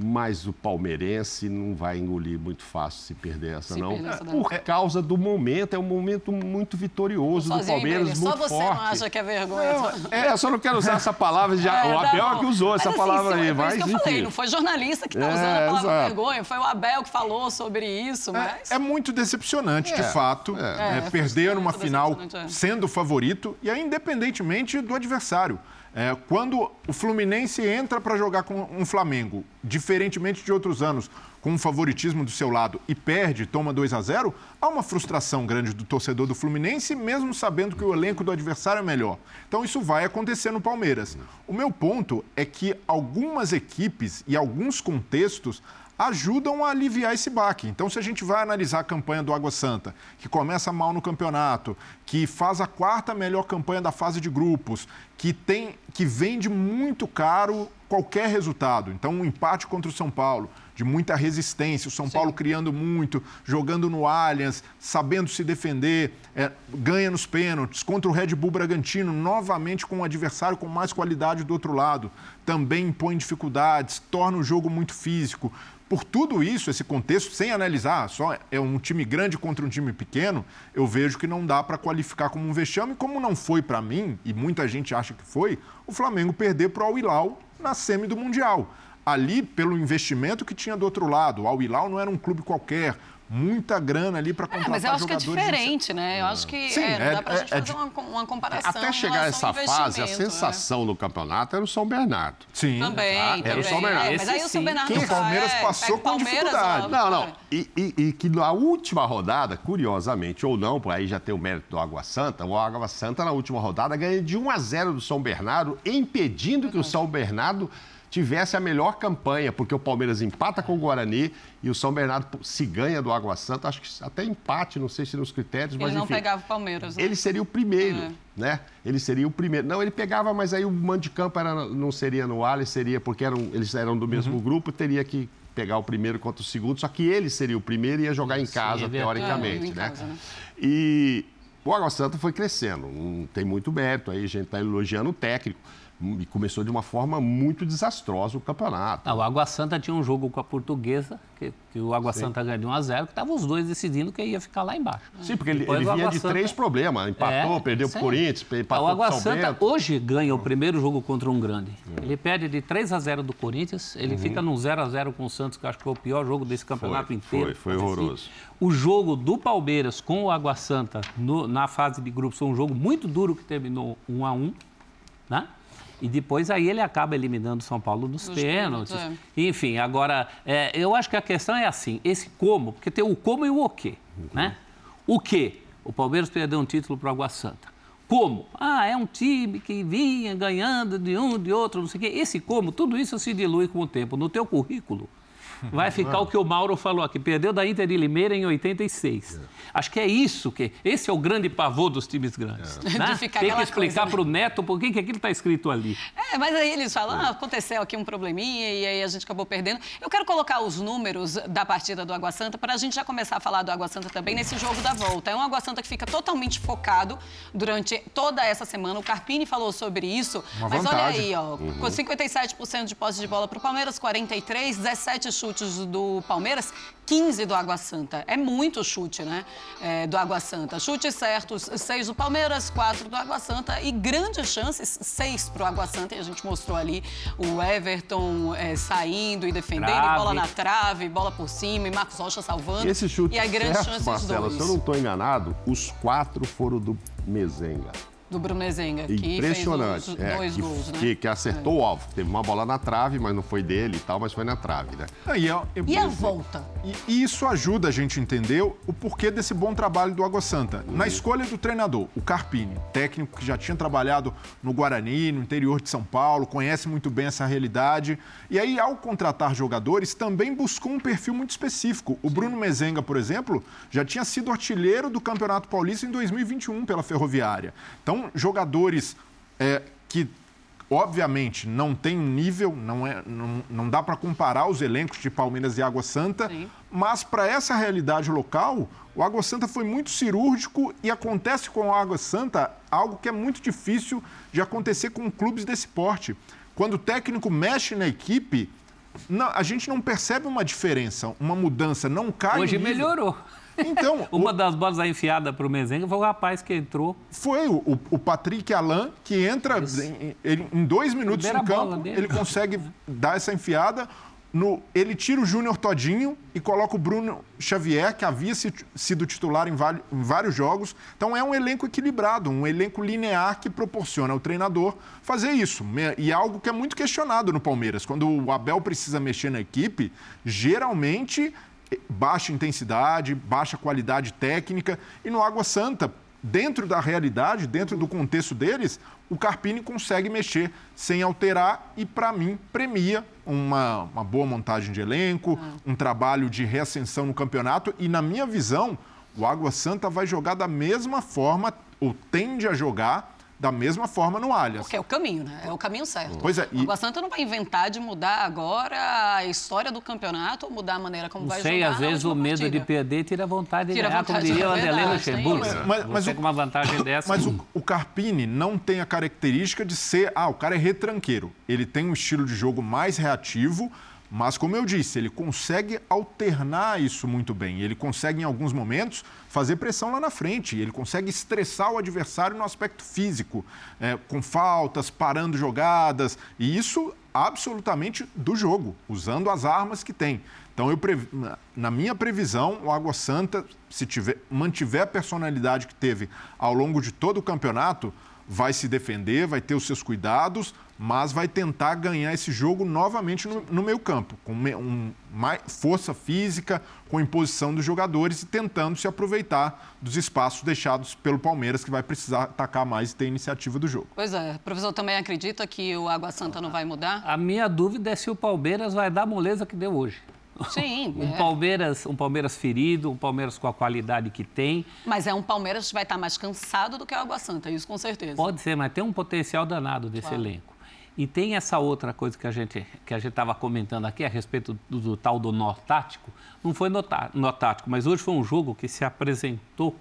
mas o palmeirense não vai engolir muito fácil se perder essa, se não. Perder essa por é, causa do momento, é um momento muito vitorioso do Palmeiras, muito forte. Só você não acha que é vergonha. Não, é, eu só não quero usar essa palavra, já, é, o Abel é que usou essa assim, palavra aí. Mas, isso que eu falei, não foi jornalista que está é, usando a palavra exato. vergonha, foi o Abel que falou sobre isso, é, mas... É, muito decepcionante, de fato, é. perder numa final sendo favorito, e aí independentemente do adversário. É, quando o Fluminense entra para jogar com um Flamengo, diferentemente de outros anos, com um favoritismo do seu lado e perde, toma 2 a 0, há uma frustração grande do torcedor do Fluminense, mesmo sabendo que o elenco do adversário é melhor. Então isso vai acontecer no Palmeiras. O meu ponto é que algumas equipes e alguns contextos ajudam a aliviar esse baque. Então, se a gente vai analisar a campanha do Água Santa, que começa mal no campeonato, que faz a quarta melhor campanha da fase de grupos, que tem que vende muito caro qualquer resultado. Então, um empate contra o São Paulo, de muita resistência, o São Sim. Paulo criando muito, jogando no Allianz, sabendo se defender, é, ganha nos pênaltis, contra o Red Bull Bragantino, novamente com um adversário com mais qualidade do outro lado, também impõe dificuldades, torna o jogo muito físico por tudo isso, esse contexto, sem analisar, só é um time grande contra um time pequeno, eu vejo que não dá para qualificar como um vexame, como não foi para mim, e muita gente acha que foi, o Flamengo perder para o Al-Hilal na semi do Mundial. Ali, pelo investimento que tinha do outro lado, o Al-Hilal não era um clube qualquer, muita grana ali para é, contratar é, Mas eu acho que é diferente, né? Eu acho que Sim, é, não dá para a é, gente é, fazer uma, uma, comparação. Até chegar a essa fase, a sensação no campeonato era o São Bernardo. Sim. Também, ah, Era o São Bernardo. mas aí o São Bernardo... Que o Palmeiras passou com dificuldade. Não, não. E, e, e, que na última rodada, curiosamente ou não, aí já tem o mérito do Água Santa, o Água Santa na última rodada ganha de 1 a 0 do São Bernardo, impedindo que o São Bernardo tivesse a melhor campanha, porque o Palmeiras empata com o Guarani e o São Bernardo se ganha do Água Santa, acho que até empate, não sei se nos critérios, ele mas não enfim, pegava o Palmeiras. Né? Ele seria o primeiro, é. né? Ele seria o primeiro. Não, ele pegava, mas aí o mando de campo era, não seria no Ali, seria porque eram, eles eram do mesmo uhum. grupo, teria que pegar o primeiro contra o segundo, só que ele seria o primeiro e ia jogar em casa, Sim, teoricamente, é, né? Casa, né? E o Água Santa foi crescendo, não tem muito mérito, aí a gente está elogiando o técnico e começou de uma forma muito desastrosa o campeonato. Não, o Água Santa tinha um jogo com a Portuguesa, que, que o Água Sim. Santa ganhou de 1 a 0 que estavam os dois decidindo que ia ficar lá embaixo. Sim, porque ele, ele vinha de Santa... três problemas. Empatou, é, perdeu o Corinthians, empatou O Água Santa Bento. hoje ganha o primeiro jogo contra um grande. É. Ele perde de 3 a 0 do Corinthians, ele uhum. fica num 0 a 0 com o Santos, que eu acho que foi o pior jogo desse campeonato foi, inteiro. Foi, foi horroroso. Assim. O jogo do Palmeiras com o Água Santa no, na fase de grupos foi um jogo muito duro que terminou 1 a 1 né? E depois aí ele acaba eliminando o São Paulo nos pênaltis. É. Enfim, agora, é, eu acho que a questão é assim, esse como, porque tem o como e o o quê, uhum. né? O quê? O Palmeiras perdeu um título para o Água Santa. Como? Ah, é um time que vinha ganhando de um, de outro, não sei o quê. Esse como, tudo isso se dilui com o tempo. No teu currículo, vai ficar o que o Mauro falou aqui. Perdeu da Inter de Limeira em 86. É. Acho que é isso que. Esse é o grande pavor dos times grandes. É. Né? Tem que explicar para o neto por que, que aquilo está escrito ali. É, mas aí eles falam, ah, aconteceu aqui um probleminha e aí a gente acabou perdendo. Eu quero colocar os números da partida do Água Santa para a gente já começar a falar do Água Santa também nesse jogo da volta. É um Água Santa que fica totalmente focado durante toda essa semana. O Carpini falou sobre isso. Uma mas vantagem. olha aí, ó, uhum. com 57% de posse de bola para o Palmeiras, 43, 17 chutes do Palmeiras, 15 do Água Santa. É muito chute, né? É, do Água Santa. Chutes certos, 6 do Palmeiras, 4 do Água Santa e grandes chances, 6 para o Água Santa. E a gente mostrou ali o Everton é, saindo e defendendo, trave. bola na trave, bola por cima e Marcos Rocha salvando. E esse chute e aí, grandes certo, chances Marcelo, dois. se eu não estou enganado, os quatro foram do Mezenga do Brunezenga, que Impressionante. fez os é, dois que, gols, né? Que, que acertou é. o alvo. Teve uma bola na trave, mas não foi dele e tal, mas foi na trave, né? Ah, e, eu, eu, e, a volta? E, e, isso ajuda a gente a entender o porquê desse bom trabalho do Água Santa. Uhum. Na escolha do treinador, o Carpini, técnico que já tinha trabalhado no Guarani, no interior de São Paulo, conhece muito bem essa realidade. E aí, ao contratar jogadores, também buscou um perfil muito específico. O. Bruno Mezenga, por exemplo, já tinha sido artilheiro do Campeonato Paulista em 2021 pela Ferroviária. Então, jogadores é, que obviamente não tem um nível, não, é, não, não dá para comparar os elencos de Palmeiras e Água Santa, Sim. mas para essa realidade local, o Água Santa foi muito cirúrgico e acontece com o Água Santa algo que é muito difícil de acontecer com clubes desse porte. Quando o técnico mexe na equipe, não, a gente não percebe uma diferença, uma mudança, não cai. Hoje melhorou. Então, uma o... das bolas enfiada para o Mezenga foi o rapaz que entrou. Foi o, o Patrick Alain, que entra em, em, dois minutos no campo, ele consegue dar essa enfiada. No, ele tira o Júnior Todinho e coloca o Bruno Xavier, que havia sido titular em, em, vários jogos. Então é um elenco equilibrado, um elenco linear que proporciona ao treinador fazer isso. E é algo que é muito questionado no Palmeiras. Quando o Abel precisa mexer na equipe, geralmente baixa intensidade, baixa qualidade técnica. E no Água Santa, dentro da realidade, dentro do contexto deles, o Carpini consegue mexer sem alterar e, para mim, premia uma, uma, boa montagem de elenco, um trabalho de reascensão no campeonato. E, na minha visão, o Água Santa vai jogar da mesma forma, ou tende a jogar da mesma forma no Allianz. Porque é o caminho, né? É o caminho certo. Pois é. E... O Água Santa não vai inventar de mudar agora a história do campeonato ou mudar a maneira como não vai sei, jogar. às vezes o medo partida. de perder tira vontade de tira ganhar, vontade, como diria é o Adelê Luxemburgo. Mas, mas, mas Você o, com uma vantagem dessa. Mas o, o Carpini não tem a característica de ser, ah, o cara é retranqueiro. Ele tem um estilo de jogo mais reativo, mas, como eu disse, ele consegue alternar isso muito bem. Ele consegue, em alguns momentos, fazer pressão lá na frente. Ele consegue estressar o adversário no aspecto físico, é, com faltas, parando jogadas. E isso absolutamente do jogo, usando as armas que tem. Então, eu na minha previsão, o Água Santa, se tiver, mantiver a personalidade que teve ao longo de todo o campeonato, vai se defender, vai ter os seus cuidados, mas vai tentar ganhar esse jogo novamente no, no meio campo, com um, mais força física, com imposição dos jogadores e tentando se aproveitar dos espaços deixados pelo Palmeiras, que vai precisar atacar mais e ter iniciativa do jogo. Pois é. O professor também acredita que o Água Santa não vai mudar? A minha dúvida é se o Palmeiras vai dar a moleza que deu hoje. Sim. um, é. Palmeiras, um Palmeiras ferido, um Palmeiras com a qualidade que tem. Mas é um Palmeiras que vai estar mais cansado do que o Água Santa, isso com certeza. Pode ser, mas tem um potencial danado desse claro. elenco. E tem essa outra coisa que a gente que a gente estava comentando aqui a respeito do, do, tal do nó tático. Não foi nó, nó tático, mas hoje foi um jogo que se apresentou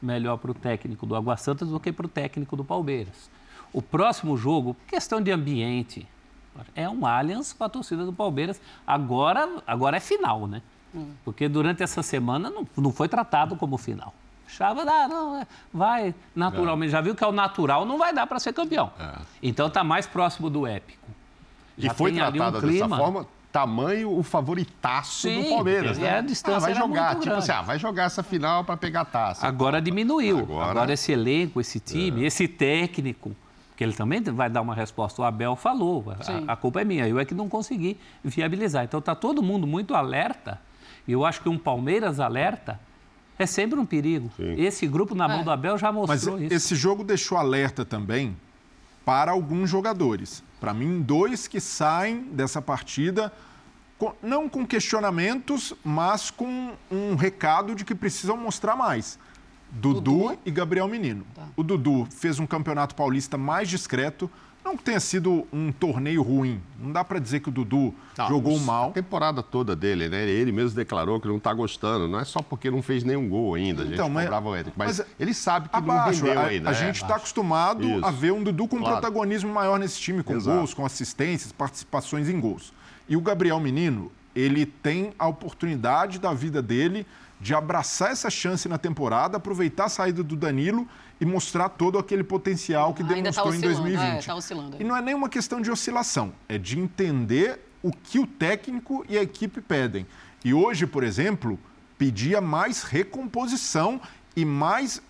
melhor para o técnico do Água Santa do que para o técnico do Palmeiras. O próximo jogo, questão de ambiente, é um Allianz com a torcida do Palmeiras. Agora, agora é final, né? Hum. Porque durante essa semana não, não foi tratado como final. Chava, ah, não, é, vai naturalmente. É. Já viu que é o natural, não vai dar para ser campeão. É. Então está mais próximo do épico. Já e foi tratada um dessa forma, tamanho o favoritaço Sim, do Palmeiras. Né? a distância ah, vai jogar, tipo grande. assim, ah, vai jogar essa final para pegar a taça. Agora diminuiu. Agora, Agora esse elenco, esse time, é. esse técnico que ele também vai dar uma resposta. O Abel falou, a, a, culpa é minha, eu é que não consegui viabilizar. Então está todo mundo muito alerta. E eu acho que um Palmeiras alerta é sempre um perigo. Sim. Esse grupo na mão é. do Abel já mostrou Mas isso. Esse jogo deixou alerta também para alguns jogadores. Para mim, dois que saem dessa partida não com questionamentos, mas com um recado de que precisam mostrar mais. Dudu, Dudu? e Gabriel Menino. Tá. O Dudu fez um campeonato paulista mais discreto. Não que tenha sido um torneio ruim. Não dá para dizer que o Dudu não, jogou mal. A temporada toda dele, né? Ele mesmo declarou que não está gostando. Não é só porque não fez nenhum gol ainda. Então, a gente mas, Mas, mas, ele sabe que abaixo, não rendeu a, ainda. A, gente está acostumado Isso. a ver um Dudu com claro. protagonismo maior nesse time, com Exato. gols, com assistências, participações em gols. E o Gabriel Menino, ele tem a oportunidade da vida dele de abraçar essa chance na temporada, aproveitar a saída do Danilo e mostrar todo aquele potencial que tá demonstrou tá em 2020. É, tá oscilando. E não é nenhuma questão de oscilação, é de entender o que o técnico e a equipe pedem. E hoje, por exemplo, pedia mais recomposição e mais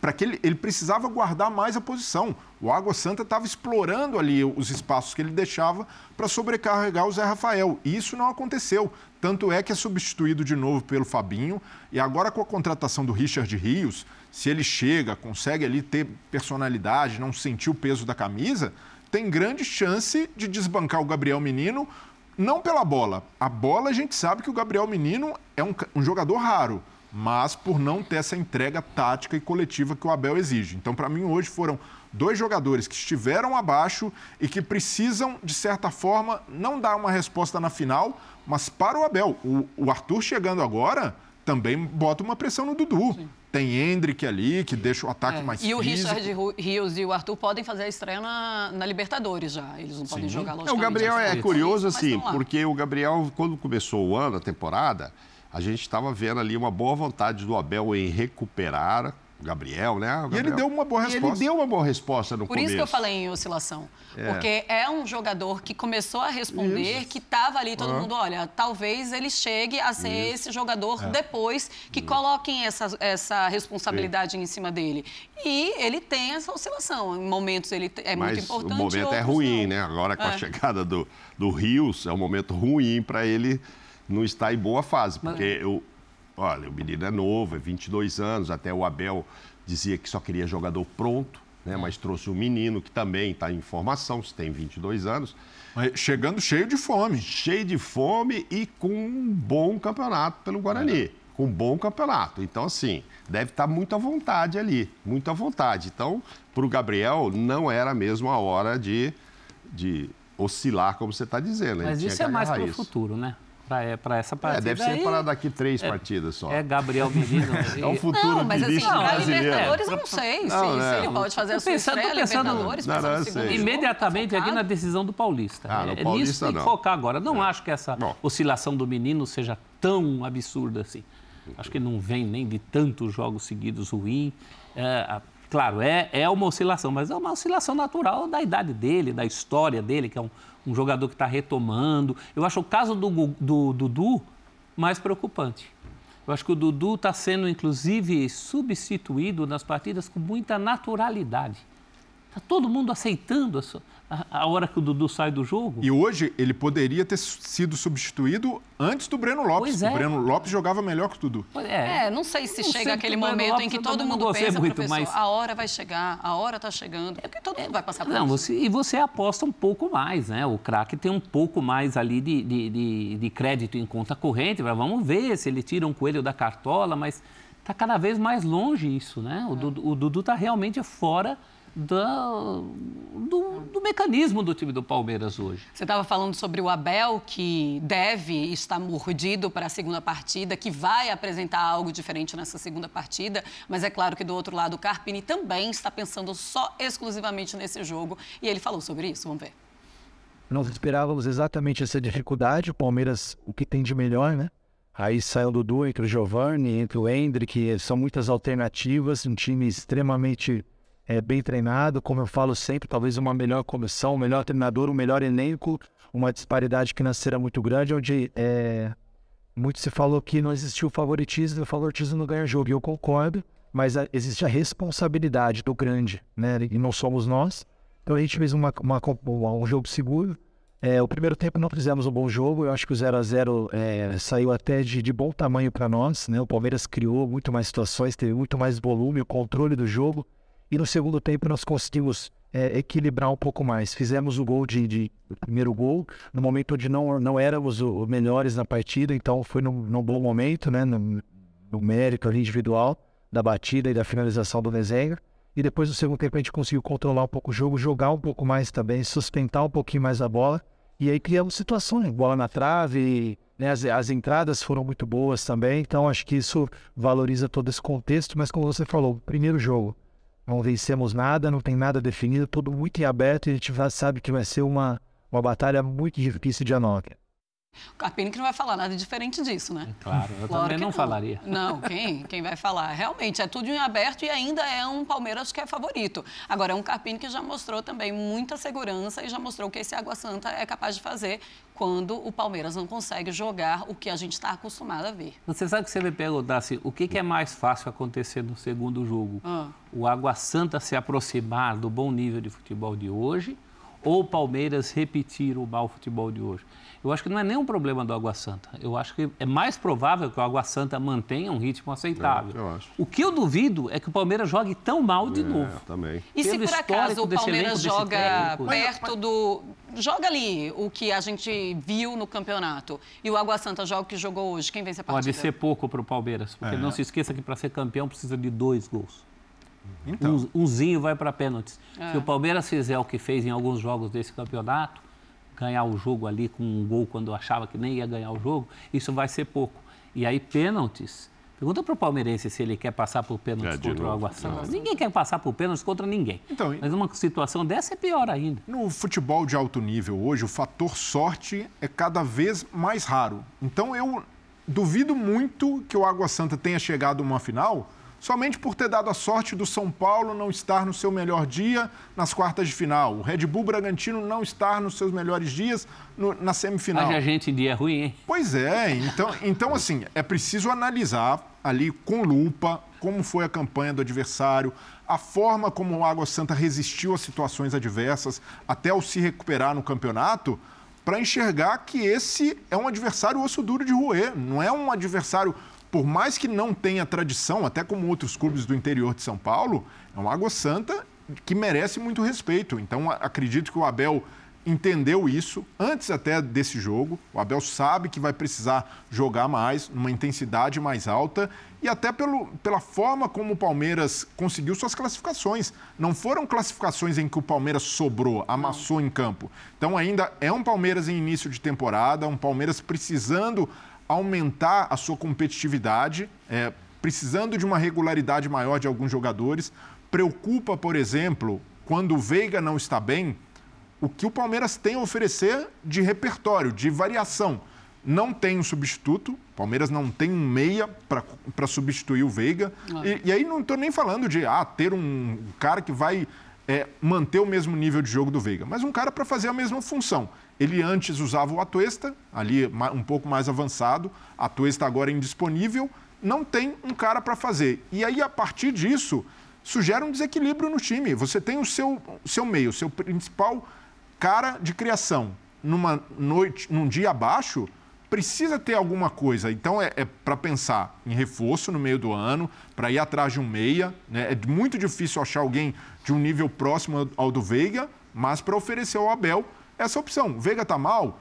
para que ele, ele precisava guardar mais a posição. O Água Santa estava explorando ali os espaços que ele deixava para sobrecarregar o Zé Rafael. E isso não aconteceu. Tanto é que é substituído de novo pelo Fabinho. E agora, com a contratação do Richard Rios, se ele chega, consegue ali ter personalidade, não sentir o peso da camisa, tem grande chance de desbancar o Gabriel Menino, não pela bola. A bola a gente sabe que o Gabriel Menino é um, um jogador raro mas por não ter essa entrega tática e coletiva que o Abel exige. Então, para mim, hoje foram dois jogadores que estiveram abaixo e que precisam, de certa forma, não dar uma resposta na final, mas para o Abel. O, o Arthur chegando agora também bota uma pressão no Dudu. Sim. Tem Hendrick ali, que deixa o ataque é. mais e físico. E o Richard Rios e o Arthur podem fazer a estreia na, na Libertadores já. Eles não Sim. podem jogar logicamente. É, o Gabriel é curioso, assim, porque o Gabriel, quando começou o ano, a temporada, a gente estava vendo ali uma boa vontade do Abel em recuperar Gabriel, né? Gabriel. E ele deu uma boa resposta. ele deu uma boa resposta no Por começo. isso que eu falei em oscilação. É. Porque é um jogador que começou a responder, isso. que estava ali, todo mundo, olha, talvez ele chegue a ser isso. esse jogador é. depois que isso. coloquem essa, essa responsabilidade Sim. em cima dele. E ele tem essa oscilação. Em momentos ele é Mas muito importante. O momento é ruim, não. né? Agora com é. a chegada do, do Rios, é um momento ruim para ele não estar em boa fase. Porque Mas... eu Olha, o menino é novo, é 22 anos, até o Abel dizia que só queria jogador pronto, né? mas trouxe um menino que também está em formação, se tem 22 anos. Chegando cheio de fome. Cheio de fome e com um bom campeonato pelo Guarani. É. Com um bom campeonato. Então, assim, deve estar tá muito à vontade ali, muito à vontade. Então, para o Gabriel, não era mesmo a hora de, de oscilar, como você está dizendo. Mas isso é mais para o futuro, né? Para essa partida. É, deve ser para daqui três é, partidas só. É Gabriel Menino. é um futuro não, mas assim, para Libertadores eu não sei não, se, se, ele pode fazer a sua pensando, estreia pensando, Libertadores, não, não, segundo Imediatamente aqui na decisão do Paulista. Ah, no é, Paulista nisso tem que focar agora. Não é. acho que essa Bom. oscilação do menino seja tão absurda assim. Acho que não vem nem de tantos jogos seguidos ruins. É, claro, é, é uma oscilação, mas é uma oscilação natural da idade dele, da história dele, que é um, um jogador que está retomando. Eu acho o caso do, do, Dudu mais preocupante. Eu acho que o Dudu está sendo, inclusive, substituído nas partidas com muita naturalidade. Está todo mundo aceitando a, a, hora que o Dudu sai do jogo. E hoje ele poderia ter sido substituído antes do Breno Lopes. É. O Breno Lopes jogava melhor que o Dudu. É. é, não sei se não chega sei aquele momento Lopes, em que todo mundo pensa, muito, professor, mas... a hora vai chegar, a hora está chegando. É porque todo mundo vai passar por não, isso. Você, e você aposta um pouco mais, né? O craque tem um pouco mais ali de, de, de, de crédito em conta corrente. Vamos ver se ele tira um coelho da cartola, mas está cada vez mais longe isso, né? O, é. Dudu, o Dudu está realmente fora do, do, do, mecanismo do time do Palmeiras hoje. Você estava falando sobre o Abel, que deve estar mordido para a segunda partida, que vai apresentar algo diferente nessa segunda partida, mas é claro que do outro lado o Carpini também está pensando só exclusivamente nesse jogo e ele falou sobre isso. Vamos ver. Nós esperávamos exatamente essa dificuldade. O Palmeiras, o que tem de melhor, né? Aí saiu o Dudu entre o Giovani, entre o Hendrick, são muitas alternativas, um time extremamente é, bem treinado, como eu falo sempre, talvez uma melhor comissão, um melhor treinador, um melhor elenco, uma disparidade financeira muito grande, onde é, muito se falou que não existiu favoritismo, o favoritismo não ganha jogo, e eu concordo, mas a, existe a responsabilidade do grande, né, e não somos nós. Então a gente fez uma, uma, um jogo seguro. É, o primeiro tempo não fizemos um bom jogo, eu acho que o 0 a 0 é, saiu até de, de bom tamanho para nós. Né? O Palmeiras criou muito mais situações, teve muito mais volume, o controle do jogo. E no segundo tempo nós conseguimos é, equilibrar um pouco mais. Fizemos o gol de, de primeiro gol no momento onde não, não éramos os melhores na partida, então foi num, num bom momento, né, no, no mérito individual da batida e da finalização do desenho. E depois no segundo tempo a gente conseguiu controlar um pouco o jogo, jogar um pouco mais também, sustentar um pouquinho mais a bola. E aí criamos situações, bola na trave, né, as, as entradas foram muito boas também. Então acho que isso valoriza todo esse contexto. Mas como você falou, primeiro jogo, não vencemos nada, não tem nada definido, tudo muito em aberto e a gente já sabe que vai ser uma, uma batalha muito difícil de anotar. O Carpini que não vai falar nada diferente disso, né? É claro, eu claro também não, não, falaria. Não, quem, quem vai falar? Realmente, é tudo em aberto e ainda é um Palmeiras que é favorito. Agora, é um Carpini que já mostrou também muita segurança e já mostrou que esse Água Santa é capaz de fazer quando o Palmeiras não consegue jogar o que a gente está acostumado a ver. Você sabe que você me perguntasse o que, que, é mais fácil acontecer no segundo jogo? Ah. O Água Santa se aproximar do bom nível de futebol de hoje ou o Palmeiras repetir o mau futebol de hoje? Eu acho que não é nem um problema do Água Santa. Eu acho que é mais provável que o Água Santa mantenha um ritmo aceitável. É, eu acho. O que eu duvido é que o Palmeiras jogue tão mal de é, novo. Também. E se por acaso o Palmeiras joga perto do. Joga ali o que a gente viu no campeonato e o Água Santa joga o que jogou hoje, quem vence a partida? Pode ser pouco para o Palmeiras, porque é. não se esqueça que para ser campeão precisa de dois gols. Então. Um, umzinho vai para pênaltis. É. Se o Palmeiras fizer o que fez em alguns jogos desse campeonato, ganhar o jogo ali com um gol quando achava que nem ia ganhar o jogo, isso vai ser pouco. E aí, pênaltis. Pergunta para o palmeirense se ele quer passar por pênaltis é, contra novo. o Água Santa. Ninguém quer passar por pênaltis contra ninguém. Então, Mas uma situação dessa é pior ainda. No futebol de alto nível hoje, o fator sorte é cada vez mais raro. Então eu duvido muito que o Água Santa tenha chegado a uma final somente por ter dado a sorte do São Paulo não estar no seu melhor dia nas quartas de final, o Red Bull Bragantino não estar nos seus melhores dias no, na semifinal. Mas a gente dia ruim, hein? Pois é, então, então assim, é preciso analisar ali com lupa como foi a campanha do adversário, a forma como o Água Santa resistiu a situações adversas até ao se recuperar no campeonato, para enxergar que esse é um adversário osso duro de roer, não é um adversário por mais que não tenha tradição, até como outros clubes do interior de São Paulo, é um Água Santa que merece muito respeito. Então, acredito que o Abel entendeu isso antes até desse jogo. O Abel sabe que vai precisar jogar mais, numa intensidade mais alta e até pelo, pela forma como o Palmeiras conseguiu suas classificações. Não foram classificações em que o Palmeiras sobrou, amassou em campo. Então ainda é um Palmeiras em início de temporada, um Palmeiras precisando aumentar a sua competitividade, é, precisando de uma regularidade maior de alguns jogadores. Preocupa, por exemplo, quando o Veiga não está bem, o que o Palmeiras tem a oferecer de repertório, de variação. Não tem um substituto, o Palmeiras não tem um meia para substituir o Veiga. E, e, aí não estou nem falando de ah, ter um cara que vai é, manter o mesmo nível de jogo do Veiga, mas um cara para fazer a mesma função. Ele antes usava o Atuesta, ali um pouco mais avançado, Atuesta agora é indisponível, não tem um cara para fazer. E aí, a partir disso, sugere um desequilíbrio no time. Você tem o seu, seu meio, seu principal cara de criação. Numa noite, num dia abaixo, precisa ter alguma coisa. Então, é, é para pensar em reforço no meio do ano, para ir atrás de um meia. Né? É muito difícil achar alguém de um nível próximo ao do Veiga, mas para oferecer ao Abel essa opção. O Veiga está mal,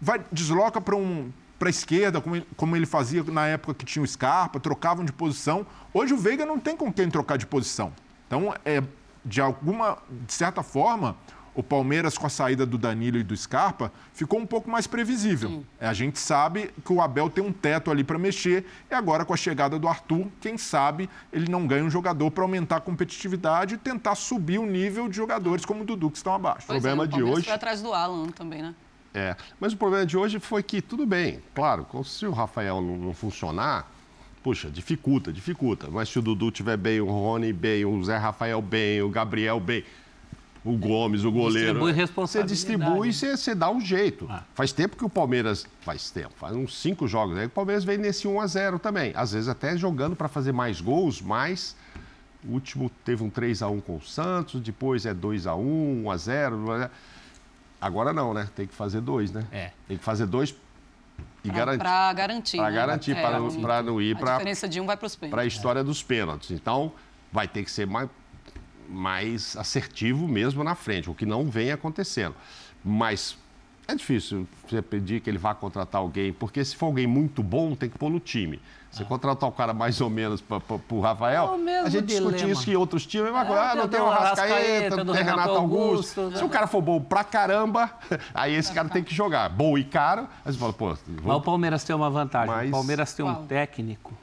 vai, desloca para um, a esquerda, como ele, como ele, fazia na época que tinha o Scarpa, trocavam de posição. Hoje o Veiga não tem com quem trocar de posição. Então, é, de alguma, de certa forma, o Palmeiras com a saída do Danilo e do Scarpa ficou um pouco mais previsível. Sim. A gente sabe que o Abel tem um teto ali para mexer e agora com a chegada do Arthur, quem sabe ele não ganha um jogador para aumentar a competitividade e tentar subir o nível de jogadores como o Dudu que estão abaixo. Pois o problema é, o de hoje foi atrás do Alan também, né? É, mas o problema de hoje foi que tudo bem, claro, se o Rafael não, não funcionar, puxa, dificulta, dificulta. Mas se o Dudu tiver bem, o Rony bem, o Zé Rafael bem, o Gabriel bem, o Gomes, o goleiro. Distribui responsabilidade. Você distribui e você, você, dá um jeito. Ah. Faz tempo que o Palmeiras. Faz tempo, faz uns cinco jogos aí. O Palmeiras vem nesse 1 a 0 também. Às vezes até jogando para fazer mais gols, mas. O último teve um 3 a 1 com o Santos, depois é 2 a 1 1 a 0 Agora não, né? Tem que fazer dois, né? É. Tem que fazer dois e garantir. Para garantir. Para né? garantir, é, para não ir para. A diferença de um vai para os pênaltis. Para a história é. dos pênaltis. Então, vai ter que ser mais mais assertivo mesmo na frente, o que não vem acontecendo. Mas é difícil você pedir que ele vá contratar alguém, porque se for alguém muito bom, tem que pôr no time. Você ah. contratar o cara mais ou menos para o Rafael, é a gente discute isso em outros times, mas é, ah, não tem o Rascaeta, não tem Renato Augusto. Augusto. Se o cara for bom pra caramba, aí esse cara tem que jogar. Bom e caro, aí você fala, pô... Vou... Mas o Palmeiras tem uma vantagem. Mas... O Palmeiras tem um Qual? técnico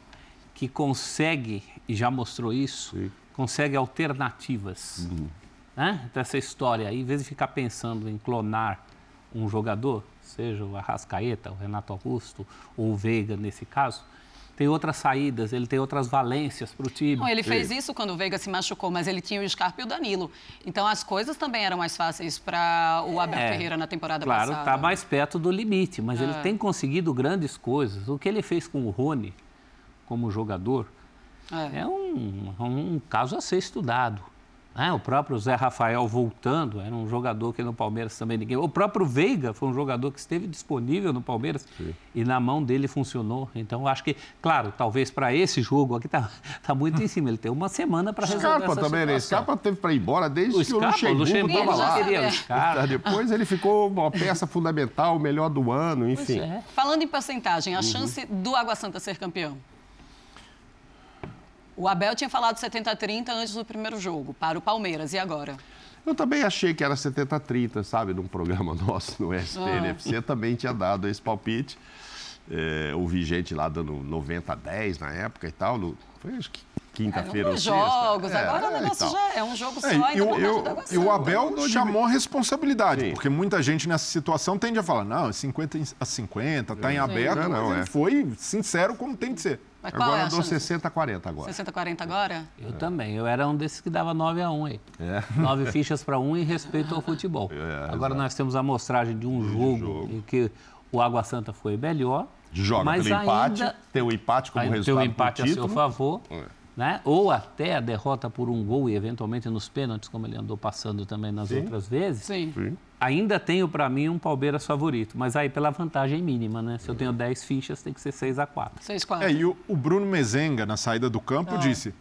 que consegue, e já mostrou isso, Sim consegue alternativas. Uhum. Né? Então, essa história aí, em vez de ficar pensando em clonar um jogador, seja o Arrascaeta, o Renato Augusto ou o Veiga nesse caso, tem outras saídas, ele tem outras valências para o time. Não, ele fez isso quando o Veiga se machucou, mas ele tinha o Scarpa e o Danilo. Então as coisas também eram mais fáceis para o Abel é, Ferreira na temporada claro, passada. Claro, está mais perto do limite, mas é. ele tem conseguido grandes coisas. O que ele fez com o Rony como jogador, é, é um, um caso a ser estudado. Né? O próprio Zé Rafael voltando, era um jogador que no Palmeiras também ninguém. O próprio Veiga foi um jogador que esteve disponível no Palmeiras Sim. e na mão dele funcionou. Então, acho que, claro, talvez para esse jogo aqui está tá muito em cima. Ele tem uma semana para resolver Scarpa essa também, né? Scarpa teve para ir embora desde o que Scarpa, o Luxemburgo estava lá. É. Depois ele ficou uma peça fundamental, o melhor do ano, enfim. É. Falando em porcentagem, a uhum. chance do Água Santa ser campeão? O Abel tinha falado 70-30 antes do primeiro jogo, para o Palmeiras. E agora? Eu também achei que era 70-30, sabe? Num programa nosso no SPNFC ah. também tinha dado esse palpite. É, ouvi gente lá dando 90-10 na época e tal. No, foi acho que quinta-feira ou jogos, é, agora o negócio já é um jogo só é, e, o, eu, e o Abel chamou a responsabilidade, Sim. porque muita gente nessa situação tende a falar, não, 50 a 50, tá em aberto, não, não, mas ele é. foi sincero como tem que ser. Mas agora é eu dou 60 a 40 agora. 60 a 40 agora? Eu é. também. Eu era um desses que dava 9 a 1 aí. É. 9 fichas para um em respeito ao futebol. É, agora exato. nós temos a amostragem de um jogo, jogo, em que o Água Santa foi melhor. Joga mas pelo empate, ainda... tem o empate como resultado Tem o empate a seu favor. É né? ou até a derrota por um gol e eventualmente nos pênaltis, como ele andou passando também nas Sim. outras vezes, Sim. Sim. Ainda tenho para mim um Palmeiras favorito, mas aí pela vantagem mínima, né? Se eu tenho 10 fichas, tem que ser 6 a 4 6 4 É, e o, o Bruno Mezenga, na saída do campo, ah. disse: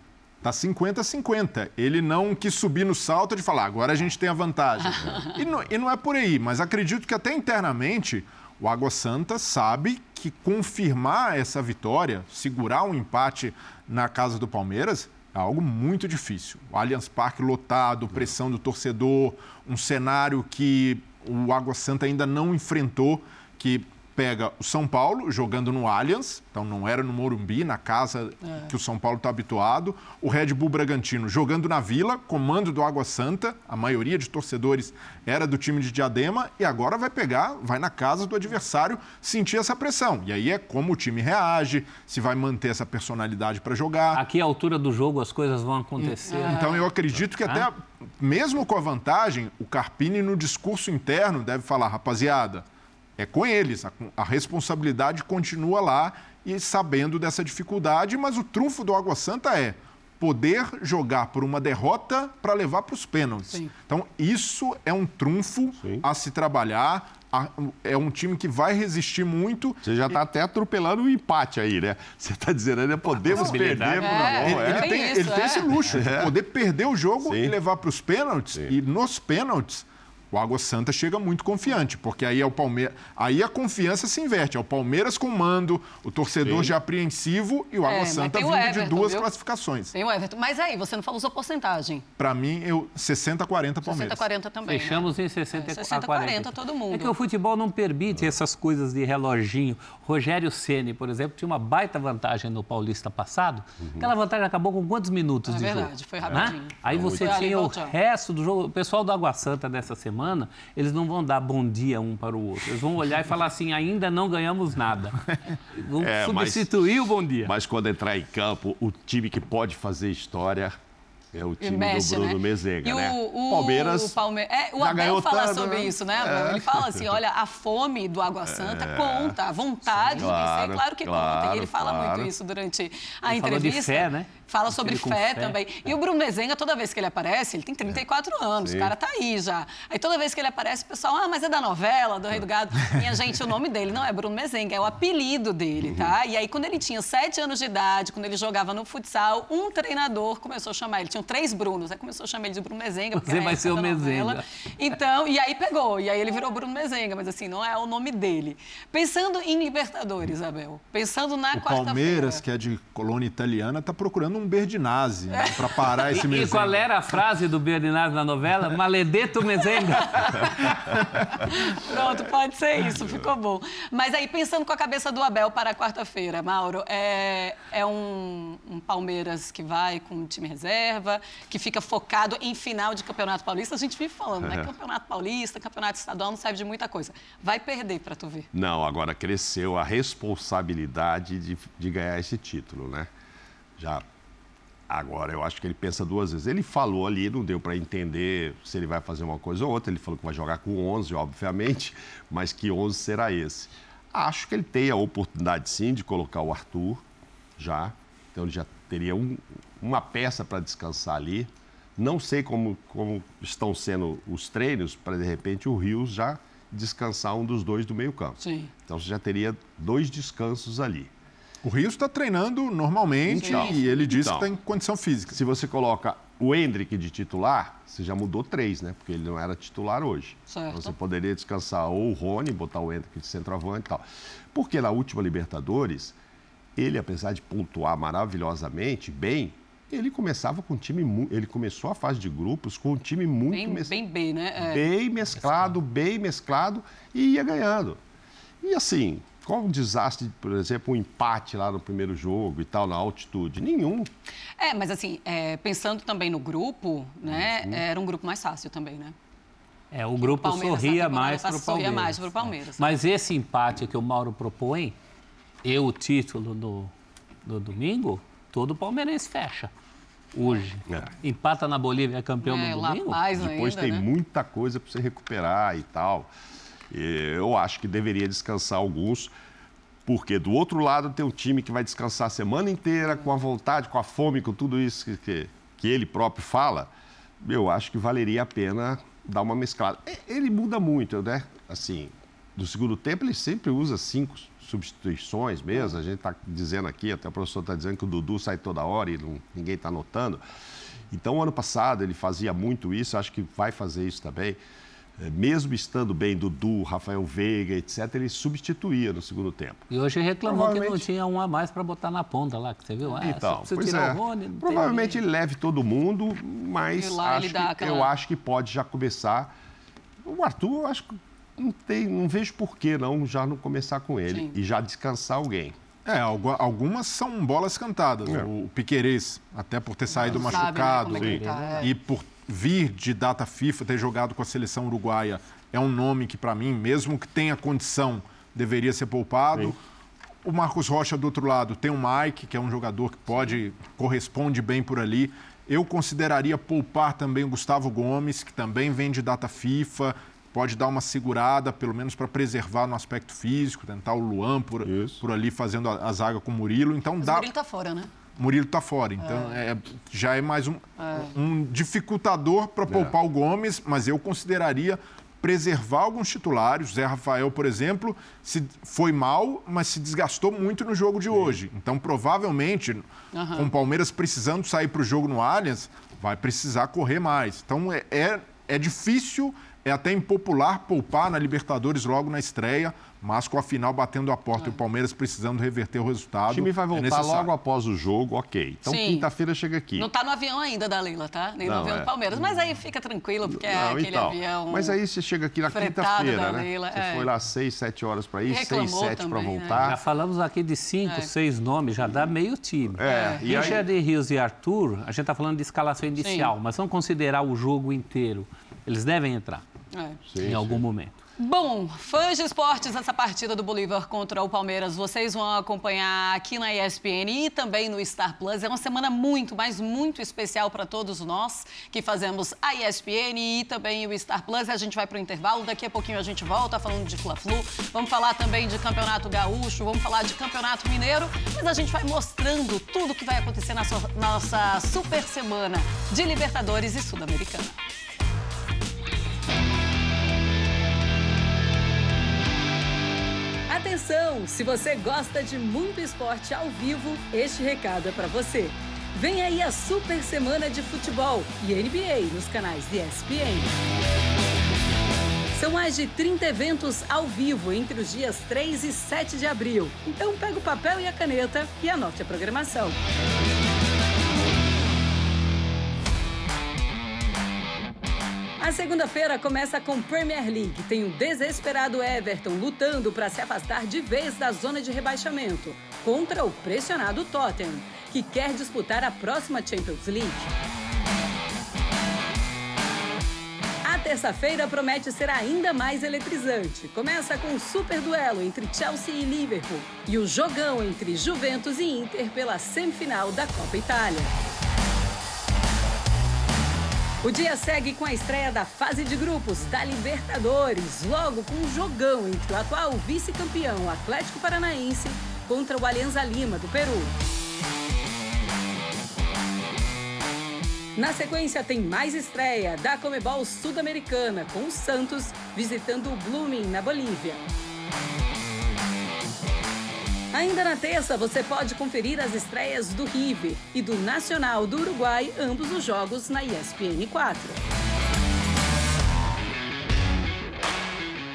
Tá 50-50. Ele não quis subir no salto de falar, agora a gente tem a vantagem. e, não, e não é por aí, mas acredito que até internamente o Água Santa sabe que confirmar essa vitória, segurar um empate na casa do Palmeiras, algo muito difícil. O Allianz Parque lotado, pressão do torcedor, um cenário que o Água Santa ainda não enfrentou, que pega o São Paulo jogando no Allianz, então não era no Morumbi, na casa é. que o São Paulo está habituado. O Red Bull Bragantino jogando na Vila, comando do Água Santa, a maioria de torcedores era do time de Diadema, e agora vai pegar, vai na casa do adversário sentir essa pressão. E aí é como o time reage, se vai manter essa personalidade para jogar. Aqui à altura do jogo as coisas vão acontecer. Então eu acredito que até, mesmo com a vantagem, o Carpini no discurso interno deve falar, rapaziada é com eles. A, a, responsabilidade continua lá e sabendo dessa dificuldade, mas o trunfo do Água Santa é poder jogar por uma derrota para levar para os pênaltis. Sim. Então, isso é um trunfo Sim. a se trabalhar. É um time que vai resistir muito. Você já está e... até atropelando o empate aí, né? Você está dizendo ainda podemos perder. É, ele, ele, tem, isso, ele é. tem esse luxo de é. poder perder o jogo Sim. e levar para os pênaltis. E nos pênaltis, o Água Santa chega muito confiante, porque aí é o Palmeiras, aí a confiança se inverte, é o Palmeiras com mando, o torcedor Sim. já apreensivo e o Água é, Santa vindo Everton, de duas viu? classificações. Tem o Everton, mas aí você não falou sua porcentagem. Para mim, eu 60 40 Palmeiras. 60 40 também. Fechamos né? em 60 é, 60 40. 40 todo mundo. É que o futebol não permite essas coisas de reloginho. Rogério Ceni, por exemplo, tinha uma baita vantagem no Paulista passado. Uhum. Aquela vantagem acabou com quantos minutos é de verdade, jogo? Foi rapidinho. Né? Aí você tinha o resto do jogo. O pessoal do Água Santa dessa semana, eles não não vão dar bom dia um para o outro. Eles vão olhar e falar assim: ainda não ganhamos nada. Vão é, substituir mas, o bom dia. Mas quando entrar em campo, o time que pode fazer história é o time mexe, do Bruno né? Mezenga, e né? O, o Palmeiras. O, Palme... é, o Abel fala tanto, sobre né? isso, né? É. Ele fala assim: olha, a fome do Água Santa é. conta, a vontade Sim, claro, de vencer, claro que claro, conta. E ele fala claro. muito isso durante a ele entrevista. Fala de fé, né? Fala sobre fé, fé, também. E o Bruno Mezenga, toda vez que ele aparece, ele tem 34 é. anos, Sim. o cara tá aí já. Aí toda vez que ele aparece, o pessoal, ah, mas é da novela, do Rei do Gado. Minha gente, o nome dele não é Bruno Mezenga, é o apelido dele, tá? Uhum. E aí, quando ele tinha 7 anos de idade, quando ele jogava no futsal, um treinador começou a chamar ele. Tinham três Brunos, aí começou a chamar ele de Bruno Mezenga. Você vai ser o Mezenga. Então, e aí pegou, e aí ele virou Bruno Mezenga, mas assim, não é o nome dele. Pensando em Libertadores, Abel, pensando na quarta-feira. Palmeiras, que é de colônia italiana, tá procurando um Berdinazzi né, para parar esse mesenga. E qual era a frase do Bernardo na novela? Maledeto mesenga. Pronto, pode ser isso, ficou bom. Mas aí, pensando com a cabeça do Abel para quarta-feira, Mauro, é, é um, um, Palmeiras que vai com time reserva, que fica focado em final de Campeonato Paulista. A gente vive falando, né? Campeonato Paulista, Campeonato Estadual não serve de muita coisa. Vai perder para tu ver. Não, agora cresceu a responsabilidade de, de ganhar esse título, né? Já Agora, eu acho que ele pensa duas vezes. Ele falou ali, não deu para entender se ele vai fazer uma coisa ou outra. Ele falou que vai jogar com 11, obviamente, mas que 11 será esse. Acho que ele tem a oportunidade, sim, de colocar o Arthur já. Então, ele já teria um, uma peça para descansar ali. Não sei como, como estão sendo os treinos para, de repente, o Rios já descansar um dos dois do meio campo. Sim. Então, você já teria dois descansos ali. O Rios está treinando normalmente então, e ele disse então, que está em condição física. Se você coloca o Hendrick de titular, você já mudou três, né? Porque ele não era titular hoje. Certo. Então, você poderia descansar ou o Rony, botar o Hendrick de centroavante e tal. Porque na última Libertadores, ele, apesar de pontuar maravilhosamente bem, ele começava com um time, ele começou a fase de grupos com um time muito bem, mes... bem B, né? É. Bem mesclado, bem mesclado e ia ganhando. E assim, qual um desastre, por exemplo, um empate lá no primeiro jogo e tal, na altitude? Nenhum. É, mas assim, é, pensando também no grupo, né? Uhum. Era um grupo mais fácil também, né? É, o grupo sorria mais para o Palmeiras. Sorria mais para o Palmeiras. Mas esse empate que o Mauro propõe, e o título do, do domingo, todo palmeirense fecha. Hoje. É. Empata na Bolívia, é campeão é, no domingo. Depois ainda, tem né? muita coisa para você recuperar e tal. Eu acho que deveria descansar alguns, porque do outro lado tem um time que vai descansar a semana inteira com a vontade, com a fome, com tudo isso que, que, que ele próprio fala. Eu acho que valeria a pena dar uma mesclada. Ele muda muito, né? Assim, do segundo tempo ele sempre usa cinco substituições mesmo. A gente está dizendo aqui, até o professor está dizendo que o Dudu sai toda hora e não, ninguém está notando. Então, ano passado ele fazia muito isso, acho que vai fazer isso também. É, mesmo estando bem Dudu, Rafael Veiga, etc., ele substituía no segundo tempo. E hoje reclamou provavelmente... que não tinha um a mais para botar na ponta lá, que você viu? Ah, então, pois é. Rony, provavelmente ele leve todo mundo, mas acho que, aquela... eu acho que pode já começar. O Arthur, eu acho que não, tem, não vejo por que não já não começar com ele Sim. e já descansar alguém. É, algumas são bolas cantadas. É. O Piquerez, até por ter saído não machucado sabe, né, tá, é. e por vir de data FIFA, ter jogado com a seleção uruguaia, é um nome que, para mim, mesmo que tenha condição, deveria ser poupado. Sim. O Marcos Rocha, do outro lado, tem o Mike, que é um jogador que pode, corresponde bem por ali. Eu consideraria poupar também o Gustavo Gomes, que também vem de data FIFA, pode dar uma segurada, pelo menos para preservar no aspecto físico, tentar o Luan por, por ali fazendo a, a, zaga com o Murilo. Então Mas dá. O Murilo está fora, né? Murilo está fora. Então, é. É, já é mais um, é. um dificultador para poupar o Gomes, mas eu consideraria preservar alguns titulares. Zé Rafael, por exemplo, se foi mal, mas se desgastou muito no jogo de Sim. hoje. Então, provavelmente, uhum. com o Palmeiras precisando sair para o jogo no Allianz, vai precisar correr mais. Então, é, é, é difícil é até impopular poupar na Libertadores logo na estreia, mas com a final batendo a porta é. e o Palmeiras precisando reverter o resultado. O time vai é voltar é logo após o jogo, ok. Então quinta-feira chega aqui. Não está no avião ainda da Leila, tá? Nem no avião é. do Palmeiras. Mas aí fica tranquilo, porque é não, é aquele então, avião. Mas aí você chega aqui na quinta-feira, né? Leila, você é. foi lá seis, sete horas para ir, seis, sete para voltar. Né? Já falamos aqui de cinco, seis nomes, já dá meio time. É. E Richard aí... Rios e Arthur, a gente está falando de escalação inicial, Sim. mas vamos considerar o jogo inteiro. Eles devem entrar. É. Sim, em algum sim. momento. Bom, fãs de esportes, essa partida do Bolívar contra o Palmeiras, vocês vão acompanhar aqui na ESPN e também no Star Plus. É uma semana muito, mas muito especial para todos nós que fazemos a ESPN e também o Star Plus. A gente vai para o intervalo, daqui a pouquinho a gente volta falando de Fla-Flu. Vamos falar também de Campeonato Gaúcho, vamos falar de Campeonato Mineiro, mas a gente vai mostrando tudo o que vai acontecer na nossa super semana de Libertadores e Sul-Americana. Atenção! Se você gosta de muito esporte ao vivo, este recado é para você. Vem aí a Super Semana de Futebol e NBA nos canais de ESPN. São mais de 30 eventos ao vivo entre os dias 3 e 7 de abril. Então pega o papel e a caneta e anote a programação. A segunda-feira começa com Premier League. Tem o desesperado Everton lutando para se afastar de vez da zona de rebaixamento contra o pressionado Tottenham, que quer disputar a próxima Champions League. A terça-feira promete ser ainda mais eletrizante. Começa com um super duelo entre Chelsea e Liverpool e o jogão entre Juventus e Inter pela semifinal da Copa Itália. O dia segue com a estreia da fase de grupos da Libertadores, logo com um jogão entre o atual vice-campeão Atlético Paranaense contra o Alianza Lima do Peru. Na sequência tem mais estreia da Comebol Sul-Americana com o Santos visitando o Blooming na Bolívia. Ainda na terça, você pode conferir as estreias do River e do Nacional do Uruguai, ambos os jogos na ESPN 4.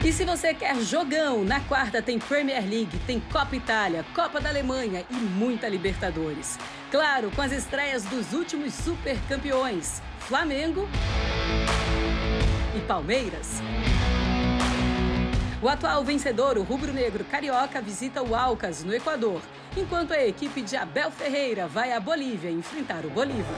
E se você quer jogão, na quarta tem Premier League, tem Copa Itália, Copa da Alemanha e muita Libertadores. Claro, com as estreias dos últimos super campeões, Flamengo e Palmeiras. O atual vencedor, o rubro-negro carioca, visita o Alcas, no Equador, enquanto a equipe de Abel Ferreira vai à Bolívia enfrentar o Bolívar.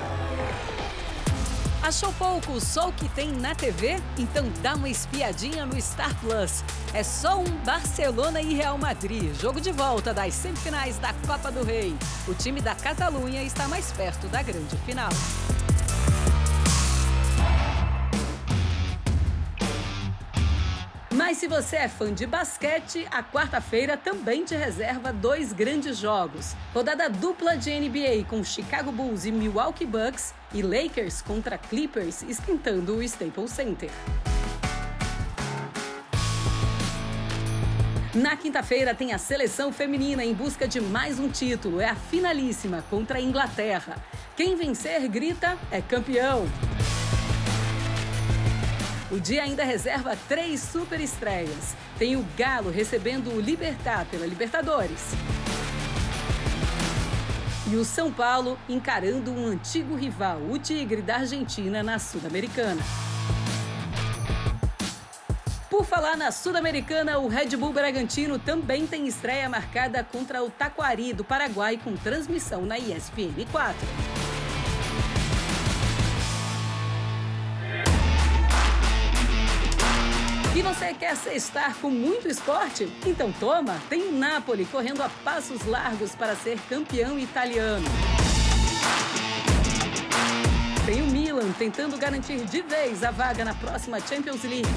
Achou pouco o que tem na TV? Então dá uma espiadinha no Star Plus. É só um Barcelona e Real Madrid, jogo de volta das semifinais da Copa do Rei. O time da Catalunha está mais perto da grande final. Mas se você é fã de basquete, a quarta-feira também te reserva dois grandes jogos. Rodada dupla de NBA com Chicago Bulls e Milwaukee Bucks e Lakers contra Clippers esquentando o Staples Center. Na quinta-feira tem a seleção feminina em busca de mais um título. É a finalíssima contra a Inglaterra. Quem vencer grita é campeão. O dia ainda reserva três super estreias. Tem o Galo recebendo o Libertar pela Libertadores. E o São Paulo encarando um antigo rival, o Tigre da Argentina, na Sul-Americana. Por falar na Sul-Americana, o Red Bull Bragantino também tem estreia marcada contra o Taquari do Paraguai com transmissão na ESPN 4. E você quer estar com muito esporte? Então toma, tem o Napoli correndo a passos largos para ser campeão italiano. Tem o Milan tentando garantir de vez a vaga na próxima Champions League.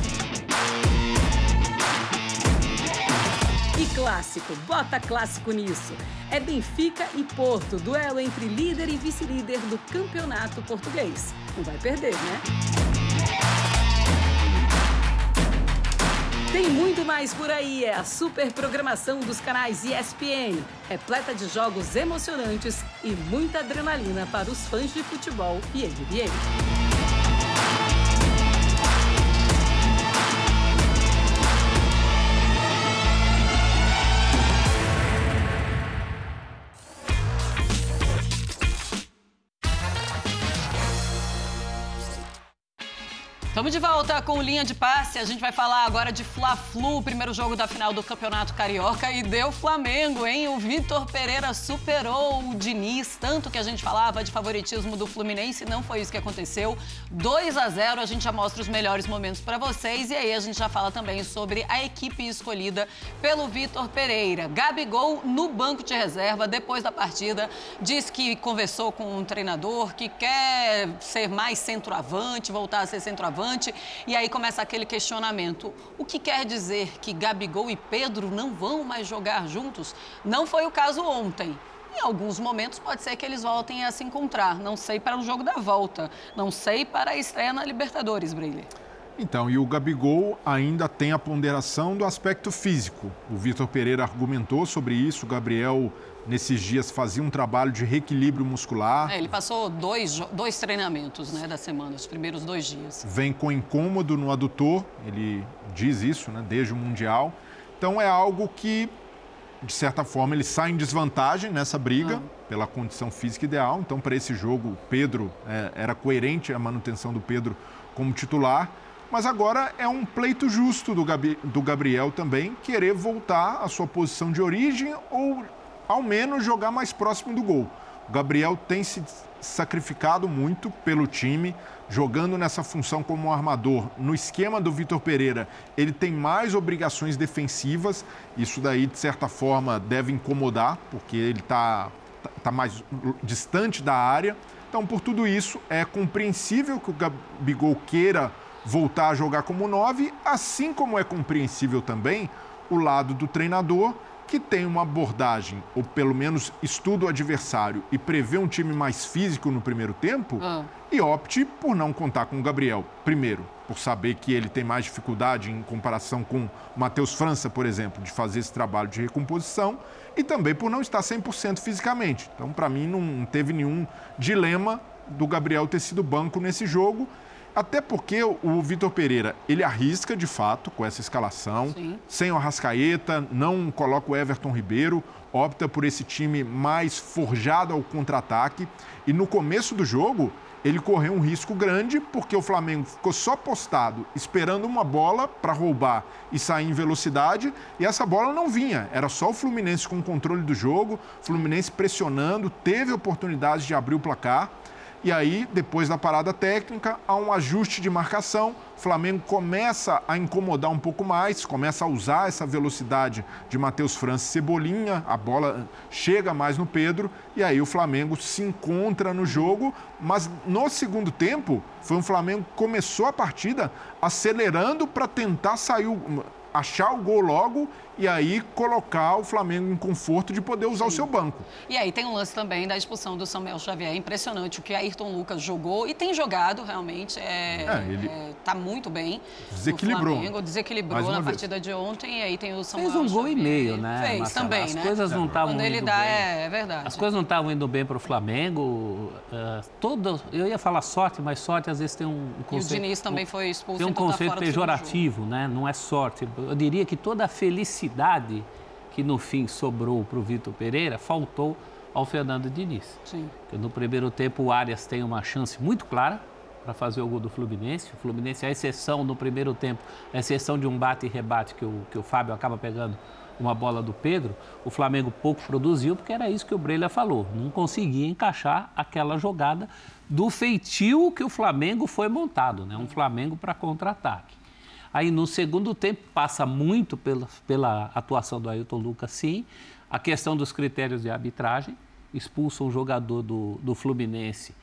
E clássico, bota clássico nisso. É Benfica e Porto, duelo entre líder e vice-líder do campeonato português. Não vai perder, né? Tem muito mais por aí. É a super programação dos canais ESPN, repleta de jogos emocionantes e muita adrenalina para os fãs de futebol e NBA. Estamos de volta com linha de passe. A gente vai falar agora de Fla-Flu, primeiro jogo da final do Campeonato Carioca e deu Flamengo, hein? O Vitor Pereira superou o Diniz, tanto que a gente falava de favoritismo do Fluminense, não foi isso que aconteceu. 2 a 0, a gente já mostra os melhores momentos para vocês e aí a gente já fala também sobre a equipe escolhida pelo Vitor Pereira. Gabigol no banco de reserva depois da partida, diz que conversou com um treinador que quer ser mais centroavante, voltar a ser centroavante e aí começa aquele questionamento: o que quer dizer que Gabigol e Pedro não vão mais jogar juntos? Não foi o caso ontem. Em alguns momentos pode ser que eles voltem a se encontrar. Não sei para o jogo da volta. Não sei para a estreia na Libertadores, Breile. Então, e o Gabigol ainda tem a ponderação do aspecto físico. O Vitor Pereira argumentou sobre isso, o Gabriel nesses dias fazia um trabalho de reequilíbrio muscular. É, ele passou dois, dois treinamentos né, da semana, os primeiros dois dias. Vem com incômodo no adutor, ele diz isso né, desde o Mundial. Então é algo que, de certa forma, ele sai em desvantagem nessa briga ah. pela condição física ideal. Então, para esse jogo, o Pedro é, era coerente a manutenção do Pedro como titular. Mas agora é um pleito justo do, Gabi, do Gabriel também querer voltar à sua posição de origem ou ao menos jogar mais próximo do gol. O Gabriel tem se sacrificado muito pelo time, jogando nessa função como um armador. No esquema do Vitor Pereira, ele tem mais obrigações defensivas. Isso daí, de certa forma, deve incomodar, porque ele está tá mais distante da área. Então, por tudo isso, é compreensível que o Gabigol queira voltar a jogar como nove, assim como é compreensível também o lado do treinador que tem uma abordagem, ou pelo menos estuda o adversário e prevê um time mais físico no primeiro tempo, ah. e opte por não contar com o Gabriel. Primeiro, por saber que ele tem mais dificuldade em comparação com o Matheus França, por exemplo, de fazer esse trabalho de recomposição, e também por não estar 100% fisicamente. Então, para mim, não teve nenhum dilema do Gabriel ter sido banco nesse jogo. Até porque o Vitor Pereira, ele arrisca de fato com essa escalação, Sim. sem o Arrascaeta, não coloca o Everton Ribeiro, opta por esse time mais forjado ao contra-ataque. E no começo do jogo, ele correu um risco grande porque o Flamengo ficou só postado, esperando uma bola para roubar e sair em velocidade, e essa bola não vinha. Era só o Fluminense com o controle do jogo, Fluminense pressionando, teve oportunidades de abrir o placar. E aí, depois da parada técnica, há um ajuste de marcação. O Flamengo começa a incomodar um pouco mais, começa a usar essa velocidade de Matheus França Cebolinha. A bola chega mais no Pedro e aí o Flamengo se encontra no jogo. Mas no segundo tempo, foi um Flamengo que começou a partida acelerando para tentar sair achar o gol logo e aí colocar o Flamengo em conforto de poder usar Sim. o seu banco. E aí tem um lance também da expulsão do Samuel Xavier. Impressionante o que Ayrton Lucas jogou e tem jogado realmente. É, é, ele é, tá muito bem. Desequilibrou. Flamengo, desequilibrou na vez. partida de ontem e aí tem o Samuel Fez um gol Xavier. e meio, né? Fez Marcelo? também, As né? coisas não estavam Quando ele indo dá, bem. é, é verdade. As coisas não estavam indo bem para o Flamengo. Uh, todo, eu ia falar sorte, mas sorte às vezes tem um, um conceito... E o Diniz também foi expulso. Tem um então conceito tá pejorativo, né? Não é sorte. Eu diria que toda a felicidade que no fim sobrou para o Vitor Pereira faltou ao Fernando Diniz. Sim. Porque no primeiro tempo o Arias tem uma chance muito clara para fazer o gol do Fluminense. O Fluminense, a exceção no primeiro tempo, a exceção de um bate e rebate que o, que o Fábio acaba pegando uma bola do Pedro, o Flamengo pouco produziu, porque era isso que o Breila falou. Não conseguia encaixar aquela jogada do feitio que o Flamengo foi montado, né? Um Flamengo para contra-ataque. Aí no segundo tempo passa muito pela, pela atuação do Ailton Lucas, sim. A questão dos critérios de arbitragem, expulsa um jogador do, do Fluminense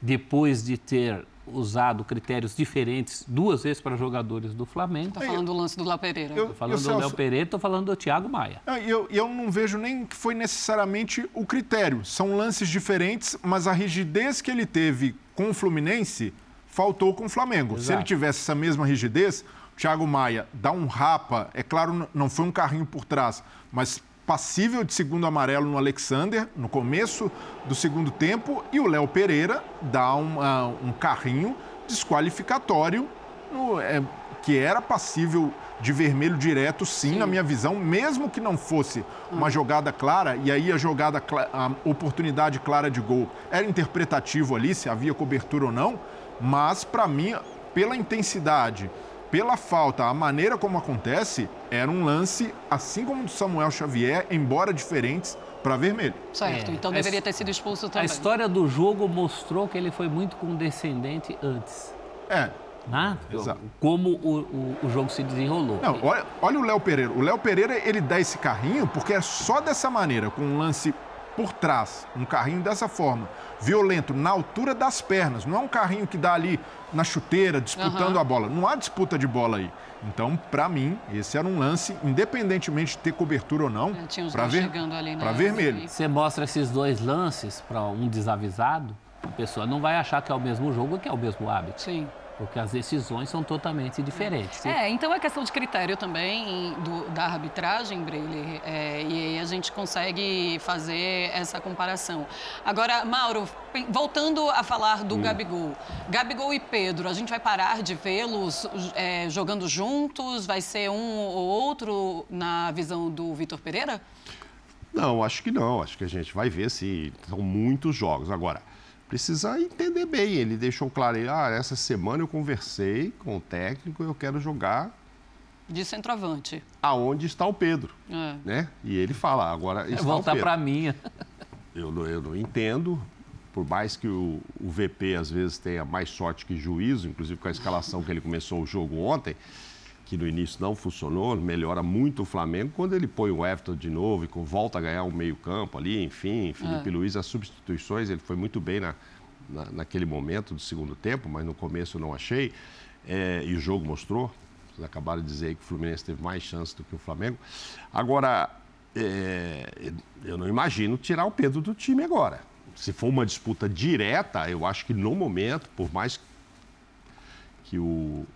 depois de ter usado critérios diferentes duas vezes para jogadores do Flamengo. Está falando do lance do Léo Pereira. Estou falando do Léo Pereira, estou falando do Thiago Maia. Eu, eu não vejo nem que foi necessariamente o critério. São lances diferentes, mas a rigidez que ele teve com o Fluminense faltou com o Flamengo. Exato. Se ele tivesse essa mesma rigidez, Thiago Maia dá um rapa, é claro, não foi um carrinho por trás, mas passível de segundo amarelo no Alexander, no começo do segundo tempo, e o Léo Pereira dá um, uh, um carrinho desqualificatório, no, é, que era passível de vermelho direto, sim, sim, na minha visão, mesmo que não fosse uma hum. jogada clara, e aí a jogada, a oportunidade clara de gol era interpretativo ali, se havia cobertura ou não, mas para mim, pela intensidade pela falta, a maneira como acontece, era um lance, assim como o do Samuel Xavier, embora diferentes, para vermelho. Certo, é. então deveria ter sido expulso também. A história do jogo mostrou que ele foi muito condescendente antes. É. Né? Exato. Como o, o, o, jogo se desenrolou. Não, olha, olha o Léo Pereira. O Léo Pereira, ele dá esse carrinho porque é só dessa maneira, com um lance por trás, um carrinho dessa forma, violento, na altura das pernas. Não é um carrinho que dá ali na chuteira, disputando uhum. a bola. Não há disputa de bola aí. Então, para mim, esse era um lance, independentemente de ter cobertura ou não, é, para ver, para vermelho. Você mostra esses dois lances para um desavisado, a pessoa não vai achar que é o mesmo jogo, que é o mesmo hábito. Sim porque as decisões são totalmente diferentes. É, então é questão de critério também do, da arbitragem, Breyle, é, e aí a gente consegue fazer essa comparação. Agora, Mauro, voltando a falar do hum. Gabigol. Gabigol e Pedro, a gente vai parar de vê-los é, jogando juntos? Vai ser um ou outro na visão do Vitor Pereira? Não, acho que não. Acho que a gente vai ver se são muitos jogos. Agora, precisa entender bem. Ele deixou claro, ah, essa semana eu conversei com o técnico, eu quero jogar de centroavante. Aonde está o Pedro, é. né? E ele fala, agora está voltar para mim. Eu não, eu não entendo, por mais que o, o, VP às vezes tenha mais sorte que juízo, inclusive com a escalação que ele começou o jogo ontem, que no início não funcionou, melhora muito o Flamengo quando ele põe o Everton de novo e volta a ganhar um meio-campo ali, enfim, Felipe é. Luiz, as substituições, ele foi muito bem na, na, naquele momento do segundo tempo, mas no começo não achei, é, e o jogo mostrou. Vocês acabaram de dizer aí que o Fluminense teve mais chance do que o Flamengo. Agora, é, eu não imagino tirar o Pedro do time agora. Se for uma disputa direta, eu acho que no momento, por mais que o,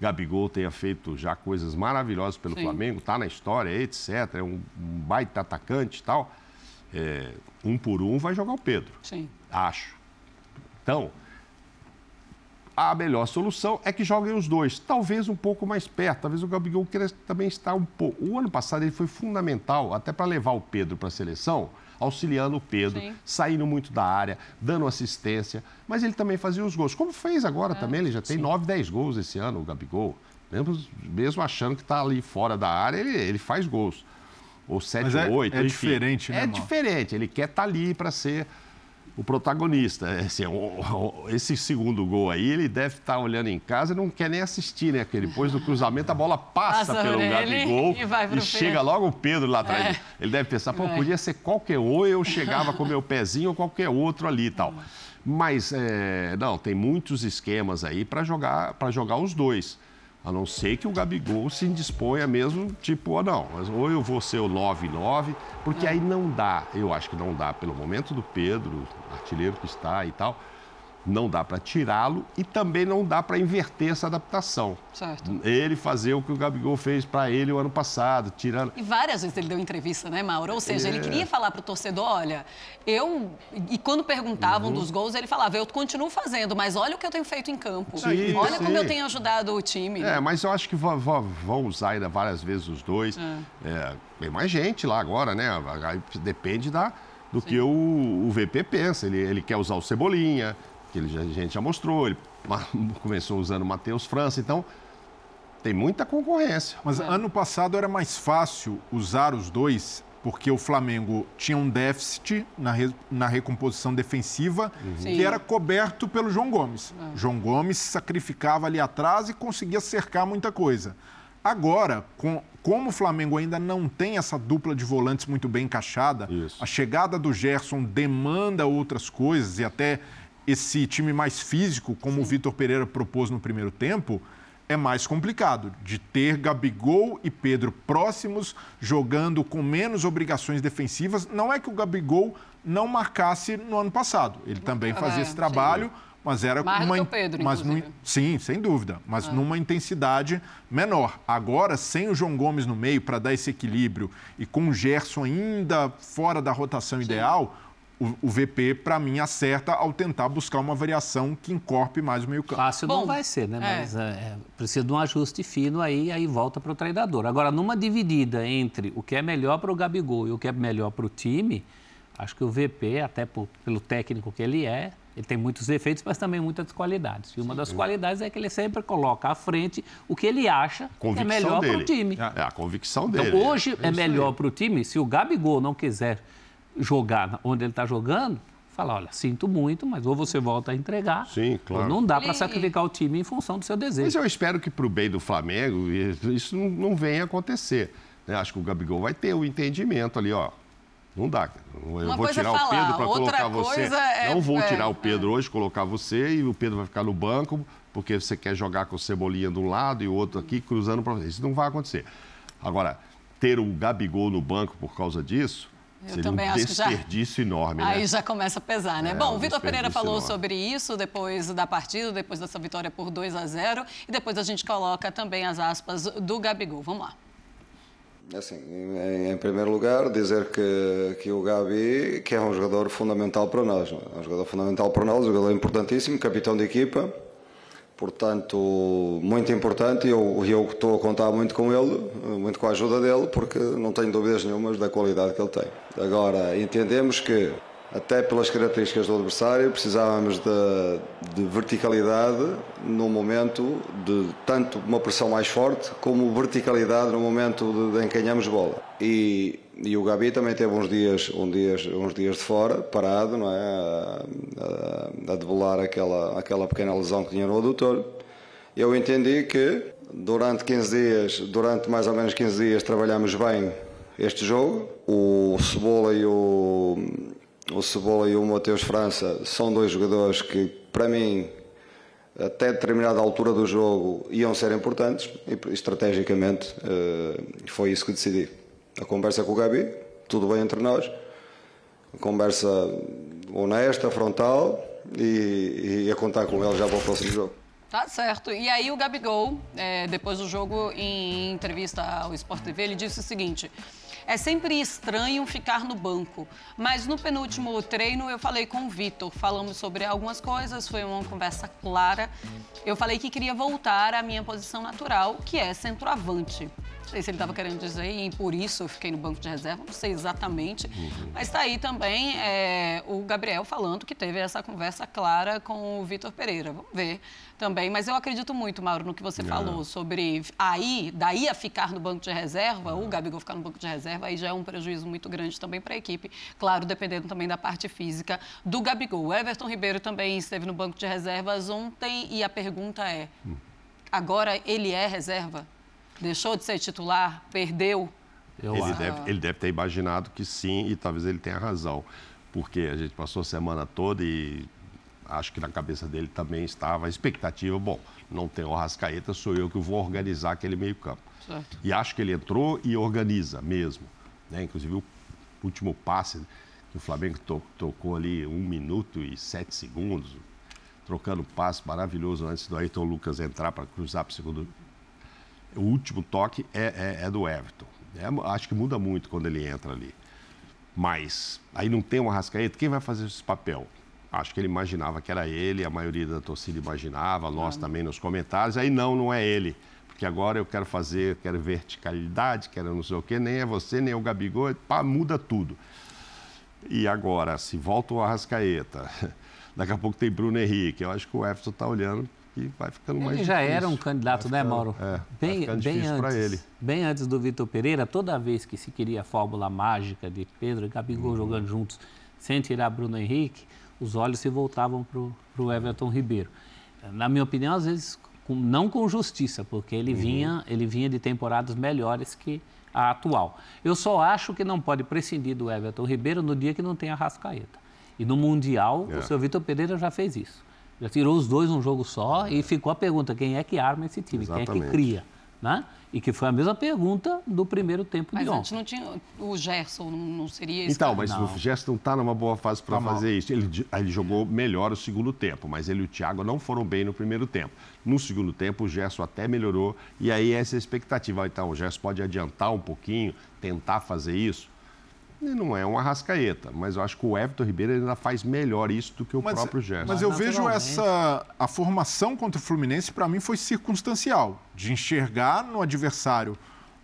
Gabigol tenha feito já coisas maravilhosas pelo Sim. Flamengo, está na história, etc. É um, um baita atacante e tal. É, um por um vai jogar o Pedro. Sim. Acho. Então, a melhor solução é que joguem os dois, talvez um pouco mais perto, talvez o Gabigol queira também estar um pouco. O ano passado ele foi fundamental até para levar o Pedro para a seleção, auxiliando o Pedro, Sim. saindo muito da área, dando assistência, mas ele também fazia os gols. Como fez agora é, também, ele já tem Sim. 9, 10 gols esse ano, o Gabigol. Mesmo, mesmo achando que está ali fora da área, ele, ele faz gols. Ou 7, ou 8. É, é diferente, né? É diferente, ele quer estar tá ali para ser o protagonista. É, assim, esse segundo gol aí, ele deve estar tá olhando em casa e não quer nem assistir, né? Porque depois do cruzamento a bola passa, passa pelo Gabigol e, e chega logo o Pedro lá atrás. É. Ele deve pensar, pô, podia ser qualquer um, ou eu chegava com meu pezinho ou qualquer outro ali e tal. Mas, é, não, tem muitos esquemas aí para jogar, jogar os dois. A não ser que o Gabigol se indisponha mesmo, tipo, ou não, mas ou eu vou ser o 9-9, porque aí não dá, eu acho que não dá, pelo momento do Pedro, artilheiro que está e tal, não dá para tirá-lo e também não dá para inverter essa adaptação. Certo. Ele fazer o que o Gabigol fez para ele o ano passado, tirando. E várias vezes ele deu entrevista, né, Mauro? Ou seja, é... ele queria falar para o torcedor: olha, eu. E quando perguntavam uhum. dos gols, ele falava: eu continuo fazendo, mas olha o que eu tenho feito em campo. Sim, olha sim. como eu tenho ajudado o time. É, mas eu acho que vão usar ainda várias vezes os dois. É. É, tem mais gente lá agora, né? Depende da, do sim. que o, o VP pensa. Ele, ele quer usar o Cebolinha que ele já, a gente já mostrou, ele começou usando o Matheus França, então tem muita concorrência. Mas é. ano passado era mais fácil usar os dois, porque o Flamengo tinha um déficit na, re, na recomposição defensiva uhum. que era coberto pelo João Gomes. Uhum. João Gomes sacrificava ali atrás e conseguia cercar muita coisa. Agora, com, como o Flamengo ainda não tem essa dupla de volantes muito bem encaixada, Isso. a chegada do Gerson demanda outras coisas e até esse time mais físico, como Sim. o Vitor Pereira propôs no primeiro tempo, é mais complicado de ter Gabigol e Pedro próximos, jogando com menos obrigações defensivas. Não é que o Gabigol não marcasse no ano passado, ele também fazia é, esse trabalho. Sim. Mas era Mais uma, Pedro, mas num, sim, sem dúvida, mas é. numa intensidade menor. Agora, sem o João Gomes no meio para dar esse equilíbrio e com o Gerson ainda fora da rotação sim. ideal, o, o VP, para mim, acerta ao tentar buscar uma variação que encorpe mais o meio-campo. Fácil Bom, não vai ser, né? É. Mas é, precisa de um ajuste fino aí, aí volta para o treinador. Agora, numa dividida entre o que é melhor para o Gabigol e o que é melhor para o time, acho que o VP, até por, pelo técnico que ele é, ele tem muitos defeitos, mas também muitas qualidades. E uma das qualidades é que ele sempre coloca à frente o que ele acha que é melhor para o time. É a convicção então, dele. Então, hoje é, é melhor para o time, se o Gabigol não quiser jogar onde ele está jogando, fala, olha, sinto muito, mas ou você volta a entregar, Sim, claro. não dá para sacrificar o time em função do seu desejo. Mas eu espero que para o bem do Flamengo isso não, não venha acontecer. Né? Acho que o Gabigol vai ter o um entendimento ali, ó. Não dá. Eu Uma vou tirar é falar, o Pedro para colocar você. É, não vou é, tirar o Pedro é. hoje, colocar você e o Pedro vai ficar no banco porque você quer jogar com o Cebolinha de um lado e o outro aqui cruzando para você. Isso não vai acontecer. Agora, ter o Gabigol no banco por causa disso, eu Seria também um acho que já. desperdício enorme, né? Aí já começa a pesar, né? É, Bom, o Vitor Pereira falou enorme. sobre isso depois da partida, depois dessa vitória por 2 a 0 e depois a gente coloca também as aspas do Gabigol. Vamos lá. Assim, em, em, primeiro lugar, dizer que, que o Gabi que é um jogador fundamental para nós. É? é um jogador fundamental para nós, um jogador importantíssimo, capitão de equipa portanto, muito importante e eu, eu estou a contar muito com ele, muito com a ajuda dele, porque não tenho dúvidas nenhumas da qualidade que ele tem. Agora, entendemos que até pelas características do adversário, precisávamos de, de, verticalidade no momento de tanto uma pressão mais forte como verticalidade no momento de, de encanhamos bola. E, e, o Gabi também teve uns dias, uns dias, uns dias de fora, parado, não é? a, a, a aquela, aquela pequena lesão que tinha no adutor. Eu entendi que durante 15 dias, durante mais ou menos 15 dias, trabalhamos bem este jogo. O Cebola e o o Cebola e o Mateus França são dois jogadores que, para mim, até determinada altura do jogo iam ser importantes e estrategicamente eh, foi isso que decidi. A conversa com o Gabi, tudo bem entre nós, conversa honesta, frontal e, e a contar com ele já para o próximo jogo. Tá certo. E aí o Gabigol, é, depois do jogo, em entrevista ao Sport TV, ele disse o seguinte: É sempre estranho ficar no banco. Mas no penúltimo treino eu falei com o Vitor, falamos sobre algumas coisas, foi uma conversa clara. Eu falei que queria voltar à minha posição natural, que é centroavante. Não sei se ele estava querendo dizer e por isso eu fiquei no banco de reserva, não sei exatamente. Uhum. Mas está aí também é, o Gabriel falando que teve essa conversa clara com o Vitor Pereira. Vamos ver também. Mas eu acredito muito, Mauro, no que você falou sobre aí, daí a ficar no banco de reserva, o Gabigol ficar no banco de reserva, aí já é um prejuízo muito grande também para a equipe. Claro, dependendo também da parte física do Gabigol. O Everton Ribeiro também esteve no banco de reservas ontem e a pergunta é: hum. agora ele é reserva? Deixou de ser titular? Perdeu? ele, deve, ele deve ter imaginado que sim, e talvez ele tenha razão. Porque a gente passou a semana toda e acho que na cabeça dele também estava a expectativa, bom, não tem o Rascaeta, sou eu que vou organizar aquele meio-campo. E acho que ele entrou e organiza mesmo. Né? Inclusive o último passe que o Flamengo to tocou ali um minuto e sete segundos, trocando passe maravilhoso antes do Ayrton Lucas entrar para cruzar para o segundo o último toque é, é, é do Everton. É, acho que muda muito quando ele entra ali. Mas aí não tem uma rascaeta, quem vai fazer esse papel? Acho que ele imaginava que era ele, a maioria da torcida imaginava, nós ah. também nos comentários. Aí não, não é ele. Porque agora eu quero fazer, quero verticalidade, quero não sei o quê, nem é você, nem é o Gabigol, pá, muda tudo. E agora, se volta o Arrascaeta, daqui a pouco tem Bruno Henrique, eu acho que o Everton está olhando que vai ficando ele mais Ele já era um candidato, né, Mauro? É, bem, bem antes, ele. Bem antes do Vitor Pereira, toda vez que se queria a fórmula mágica de Pedro e Gabigol uhum. jogando juntos, sem tirar Bruno Henrique, os olhos se voltavam para o Everton Ribeiro. Na minha opinião, às vezes, com, não com justiça, porque ele, uhum. vinha, ele vinha de temporadas melhores que a atual. Eu só acho que não pode prescindir do Everton Ribeiro no dia que não tem a Rascaeta. E no Mundial, é. o seu Vitor Pereira já fez isso. Já tirou os dois num jogo só e ficou a pergunta: quem é que arma esse time? Exatamente. Quem é que cria? Né? E que foi a mesma pergunta do primeiro tempo mas de ontem. Mas antes não tinha. O Gerson não seria esse Então, mas não. o Gerson não está numa boa fase para tá fazer isso. Ele, ele jogou melhor o segundo tempo, mas ele e o Thiago não foram bem no primeiro tempo. No segundo tempo, o Gerson até melhorou. E aí, essa é a expectativa. Então, o Gerson pode adiantar um pouquinho, tentar fazer isso. Ele não é um arrascaeta, mas eu acho que o Everton Ribeiro ainda faz melhor isso do que o mas, próprio Gerson. Mas eu vejo essa. A formação contra o Fluminense, para mim, foi circunstancial. De enxergar no adversário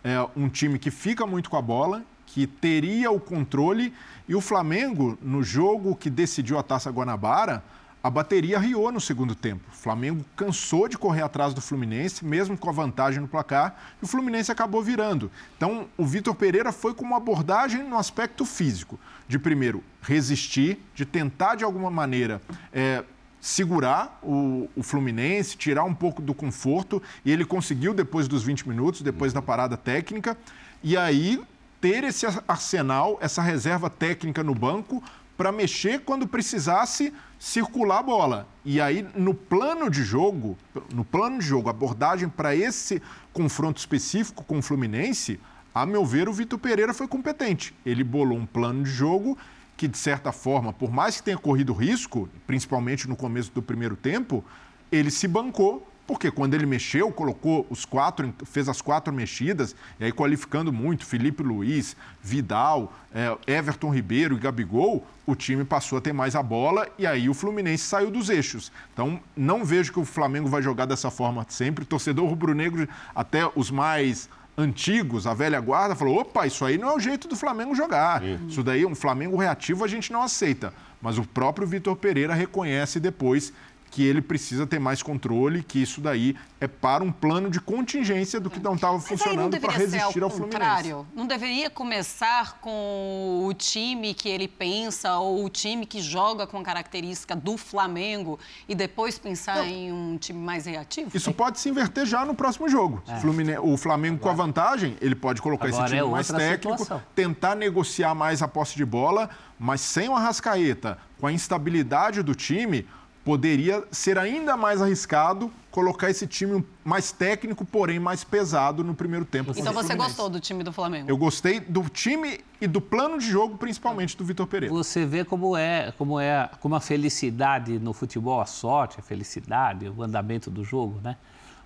é, um time que fica muito com a bola, que teria o controle. E o Flamengo, no jogo que decidiu a taça Guanabara, a bateria riou no segundo tempo. O Flamengo cansou de correr atrás do Fluminense, mesmo com a vantagem no placar, e o Fluminense acabou virando. Então, o Vitor Pereira foi com uma abordagem no aspecto físico, de primeiro resistir, de tentar de alguma maneira é, segurar o, o, Fluminense, tirar um pouco do conforto, e ele conseguiu depois dos 20 minutos, depois da parada técnica, e aí ter esse arsenal, essa reserva técnica no banco para mexer quando precisasse circular a bola. E aí, no plano de jogo, no plano de jogo, abordagem para esse confronto específico com o Fluminense, a meu ver, o Vitor Pereira foi competente. Ele bolou um plano de jogo que, de certa forma, por mais que tenha corrido risco, principalmente no começo do primeiro tempo, ele se bancou porque quando ele mexeu, colocou os quatro, fez as quatro mexidas, e aí qualificando muito, Felipe Luiz, Vidal, é, Everton Ribeiro e Gabigol, o time passou a ter mais a bola e aí o Fluminense saiu dos eixos. Então, não vejo que o Flamengo vai jogar dessa forma sempre. O torcedor rubro-negro, até os mais antigos, a velha guarda, falou: opa, isso aí não é o jeito do Flamengo jogar. Isso daí, um Flamengo reativo, a gente não aceita. Mas o próprio Vitor Pereira reconhece depois que ele precisa ter mais controle, que isso daí é para um plano de contingência do que não estava funcionando para resistir ao, ao Fluminense. Não deveria começar com o time que ele pensa ou o time que joga com a característica do Flamengo e depois pensar não. em um time mais reativo? Isso pode se inverter já no próximo jogo. É. O Flamengo Agora, com a vantagem, ele pode colocar esse time é mais técnico, situação. tentar negociar mais a posse de bola, mas sem o Arrascaeta, com a instabilidade do time, poderia ser ainda mais arriscado colocar esse time mais técnico, porém mais pesado no primeiro tempo. Então você gostou do time do Flamengo? Eu gostei do time e do plano de jogo, principalmente do Vitor Pereira. Você vê como é, como é, como a felicidade no futebol, a sorte, a felicidade, o andamento do jogo, né?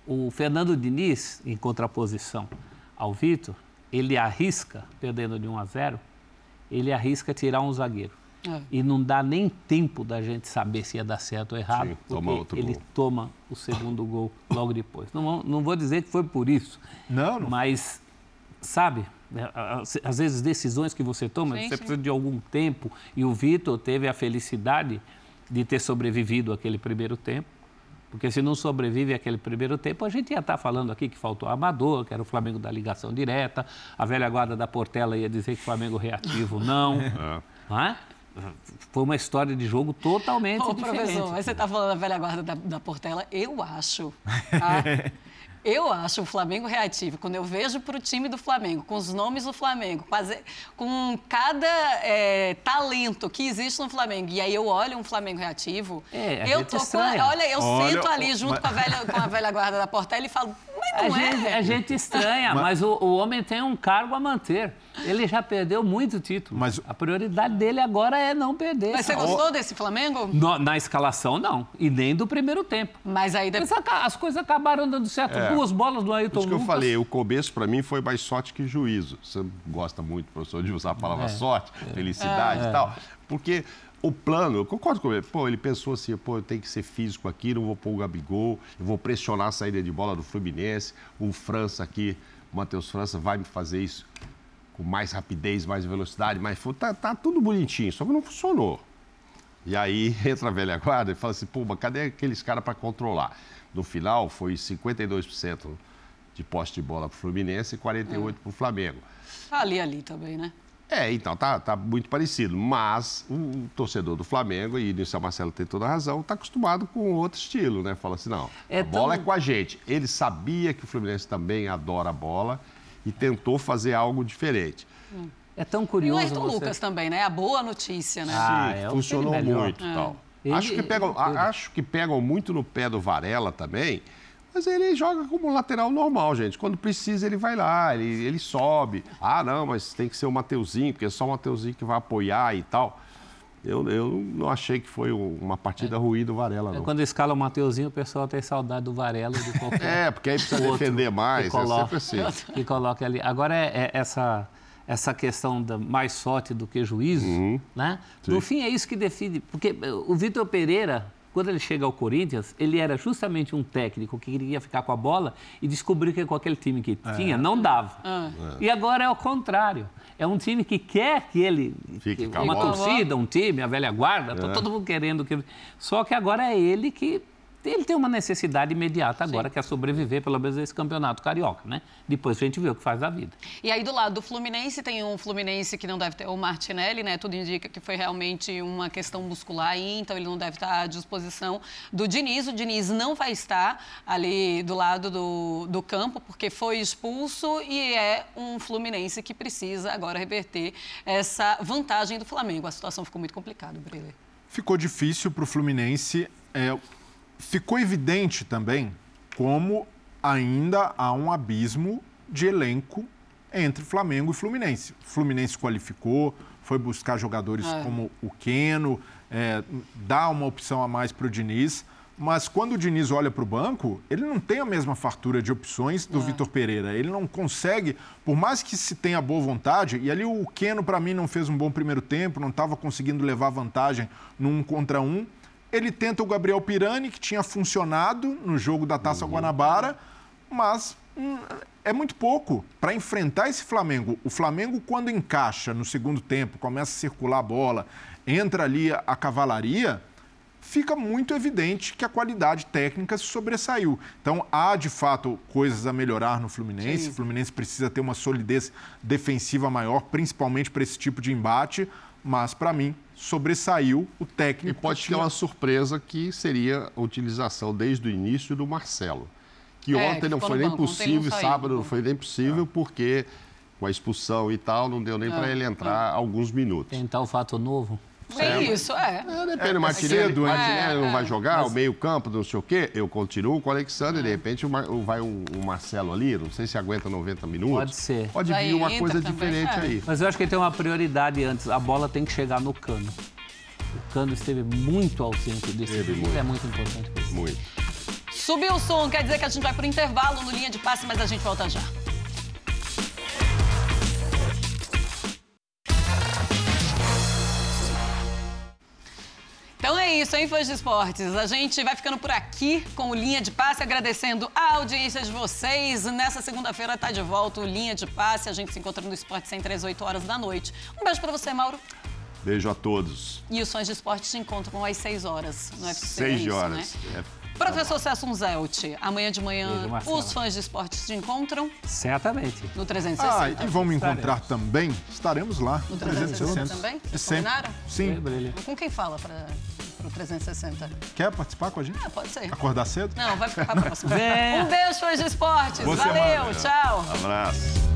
O Fernando Diniz, em contraposição ao Vitor, ele arrisca, perdendo de 1 a 0, ele arrisca tirar um zagueiro. É. E não dá nem tempo da gente saber se ia dar certo ou errado, Sim, porque ele gol. toma o segundo gol logo depois. Não, não vou dizer que foi por isso, não, não. mas, sabe, é, às vezes decisões que você toma, sim, você sim. precisa de algum tempo. E o Vitor teve a felicidade de ter sobrevivido aquele primeiro tempo. Porque se não sobrevive aquele primeiro tempo, a gente ia estar falando aqui que faltou Amador, que era o Flamengo da ligação direta, a velha guarda da Portela ia dizer que o Flamengo reativo não. É. não é? Foi uma história de jogo totalmente Ô, diferente. Professor, mas você está falando da velha guarda da, da Portela, eu acho. Tá? Eu acho o Flamengo reativo. Quando eu vejo para o time do Flamengo, com os nomes do Flamengo, quase, com cada é, talento que existe no Flamengo, e aí eu olho um Flamengo reativo, é, eu tô com, olha, eu olha, sento ali junto mas... com, a velha, com a velha guarda da Portela e falo, a, é. gente, a gente estranha, mas, mas o, o, homem tem um cargo a manter. Ele já perdeu muito título. Mas... A prioridade dele agora é não perder. Mas você gostou o... desse Flamengo? No, na escalação, não. E nem do primeiro tempo. Mas aí depois... As coisas acabaram dando certo. É. Duas bolas do Ayrton Lucas. que eu falei, o começo para mim foi mais sorte que juízo. Você gosta muito, professor, de usar a palavra é. sorte, felicidade e é. tal. Porque o plano, eu concordo com ele. Pô, ele pensou assim, pô, eu tenho que ser físico aqui, não vou pôr o Gabigol, eu vou pressionar a saída de bola do Fluminense. O França aqui, o Matheus França vai me fazer isso com mais rapidez, mais velocidade, mais tá, tá tudo bonitinho, só que não funcionou. E aí entra a velha guarda e fala assim, pô, mas cadê aqueles caras para controlar? No final foi 52% de poste de bola para o Fluminense e 48% para o Flamengo. Ali, ali também, né? É, então, tá, tá muito parecido. Mas o torcedor do Flamengo, e nisso o Marcelo tem toda a razão, está acostumado com outro estilo, né? Fala assim, não, é a tão... bola é com a gente. Ele sabia que o Fluminense também adora a bola e tentou fazer algo diferente. Hum. É tão curioso. E o Ayrton você... Lucas também, né? A boa notícia, né? Ah, Sim, é funcionou muito e é. tal. Ele... Acho, que pegam, acho que pegam muito no pé do Varela também mas ele joga como lateral normal, gente. Quando precisa, ele vai lá, ele, ele sobe. Ah, não, mas tem que ser o Mateuzinho, porque é só o Mateuzinho que vai apoiar e tal. Eu, eu não achei que foi uma partida é. ruim do Varela, é, não. Quando escala o Mateuzinho, o pessoal tem saudade do Varela de qualquer É, porque aí precisa defender mais, que coloca, é sempre assim. Que coloca ali. Agora, é, é, essa, essa questão da mais sorte do que juízo, uhum. né? Sim. No fim, é isso que define. Porque o Vitor Pereira quando ele chega ao Corinthians, ele era justamente um técnico que queria ficar com a bola e descobriu que com aquele time que é. tinha não dava. É. E agora é o contrário. É um time que quer que ele. Fique que, uma torcida, um time, a velha guarda, tá é. todo mundo querendo que. Só que agora é ele que ele tem uma necessidade imediata agora, Sim. que é sobreviver pelo menos esse campeonato carioca, né? Depois a gente vê o que faz da vida. E aí do lado do Fluminense tem um Fluminense que não deve ter o Martinelli, né? Tudo indica que foi realmente uma questão muscular aí, então ele não deve estar à disposição do Diniz. O Diniz não vai estar ali do lado do, do campo porque foi expulso e é um Fluminense que precisa agora reverter essa vantagem do Flamengo. A situação ficou muito complicada, Brille. Ficou difícil para o Fluminense. É, ficou evidente também como ainda há um abismo de elenco entre Flamengo e Fluminense. Fluminense qualificou, foi buscar jogadores é. como o Queno, é, dá uma opção a mais para o Diniz. Mas quando o Diniz olha para o banco, ele não tem a mesma fartura de opções do é. Vitor Pereira. Ele não consegue, por mais que se tenha boa vontade, e ali o Queno, para mim, não fez um bom primeiro tempo, não estava conseguindo levar vantagem num contra um. Ele tenta o Gabriel Pirani, que tinha funcionado no jogo da Taça uhum. Guanabara, mas hum, é muito pouco para enfrentar esse Flamengo. O Flamengo, quando encaixa no segundo tempo, começa a circular a bola, entra ali a, a cavalaria, fica muito evidente que a qualidade técnica se sobressaiu. Então, há de fato coisas a melhorar no Fluminense. Sim. O Fluminense precisa ter uma solidez defensiva maior, principalmente para esse tipo de embate. Mas, para mim, sobressaiu o técnico. E pode ter uma surpresa que seria a utilização desde o início do Marcelo. Que é, ontem que não foi nem banco, possível, não sábado não foi nem possível, é. porque com a expulsão e tal, não deu nem é. para ele entrar é. alguns minutos. Tentar o fato novo. É isso, é. é depende, é, o Martinelli, cedo, Martinelli é, não vai jogar, mas... o meio-campo, não sei o quê. Eu continuo com o Alexandre, de repente vai o, o, Marcelo ali, não sei se aguenta 90 minutos. Pode ser. Pode vir uma coisa diferente aí. Mas eu acho que ele tem uma prioridade antes. A bola tem que chegar no cano. O cano esteve muito ausente desse vídeo. Muito. É muito importante. Muito. Subiu o som, quer dizer que a gente vai para o intervalo no linha de passe, mas a gente volta já. Então é isso, hein, fãs de esportes? A gente vai ficando por aqui com o Linha de Passe, agradecendo a audiência de vocês. Nessa segunda-feira tá de volta o Linha de Passe. A gente se encontra no Esporte Sem 3, 8 horas da noite. Um beijo para você, Mauro. Beijo a todos. E os fãs de esporte se encontram às 6 horas no UFC. 6 é horas. Né? É. Professor Celso Zelt, amanhã de manhã Beijo, os fãs de esporte se encontram? Certamente. No 360. Ah, e vamos encontrar também, estaremos lá no 360, 360. também? Sempre. Combinaram? Sim. Com quem fala para o 360? Quer participar com a gente? Ah, pode ser. Acordar cedo? Não, vai ficar para a próxima. um beijo, fãs de esportes. Valeu, tchau. Abraço.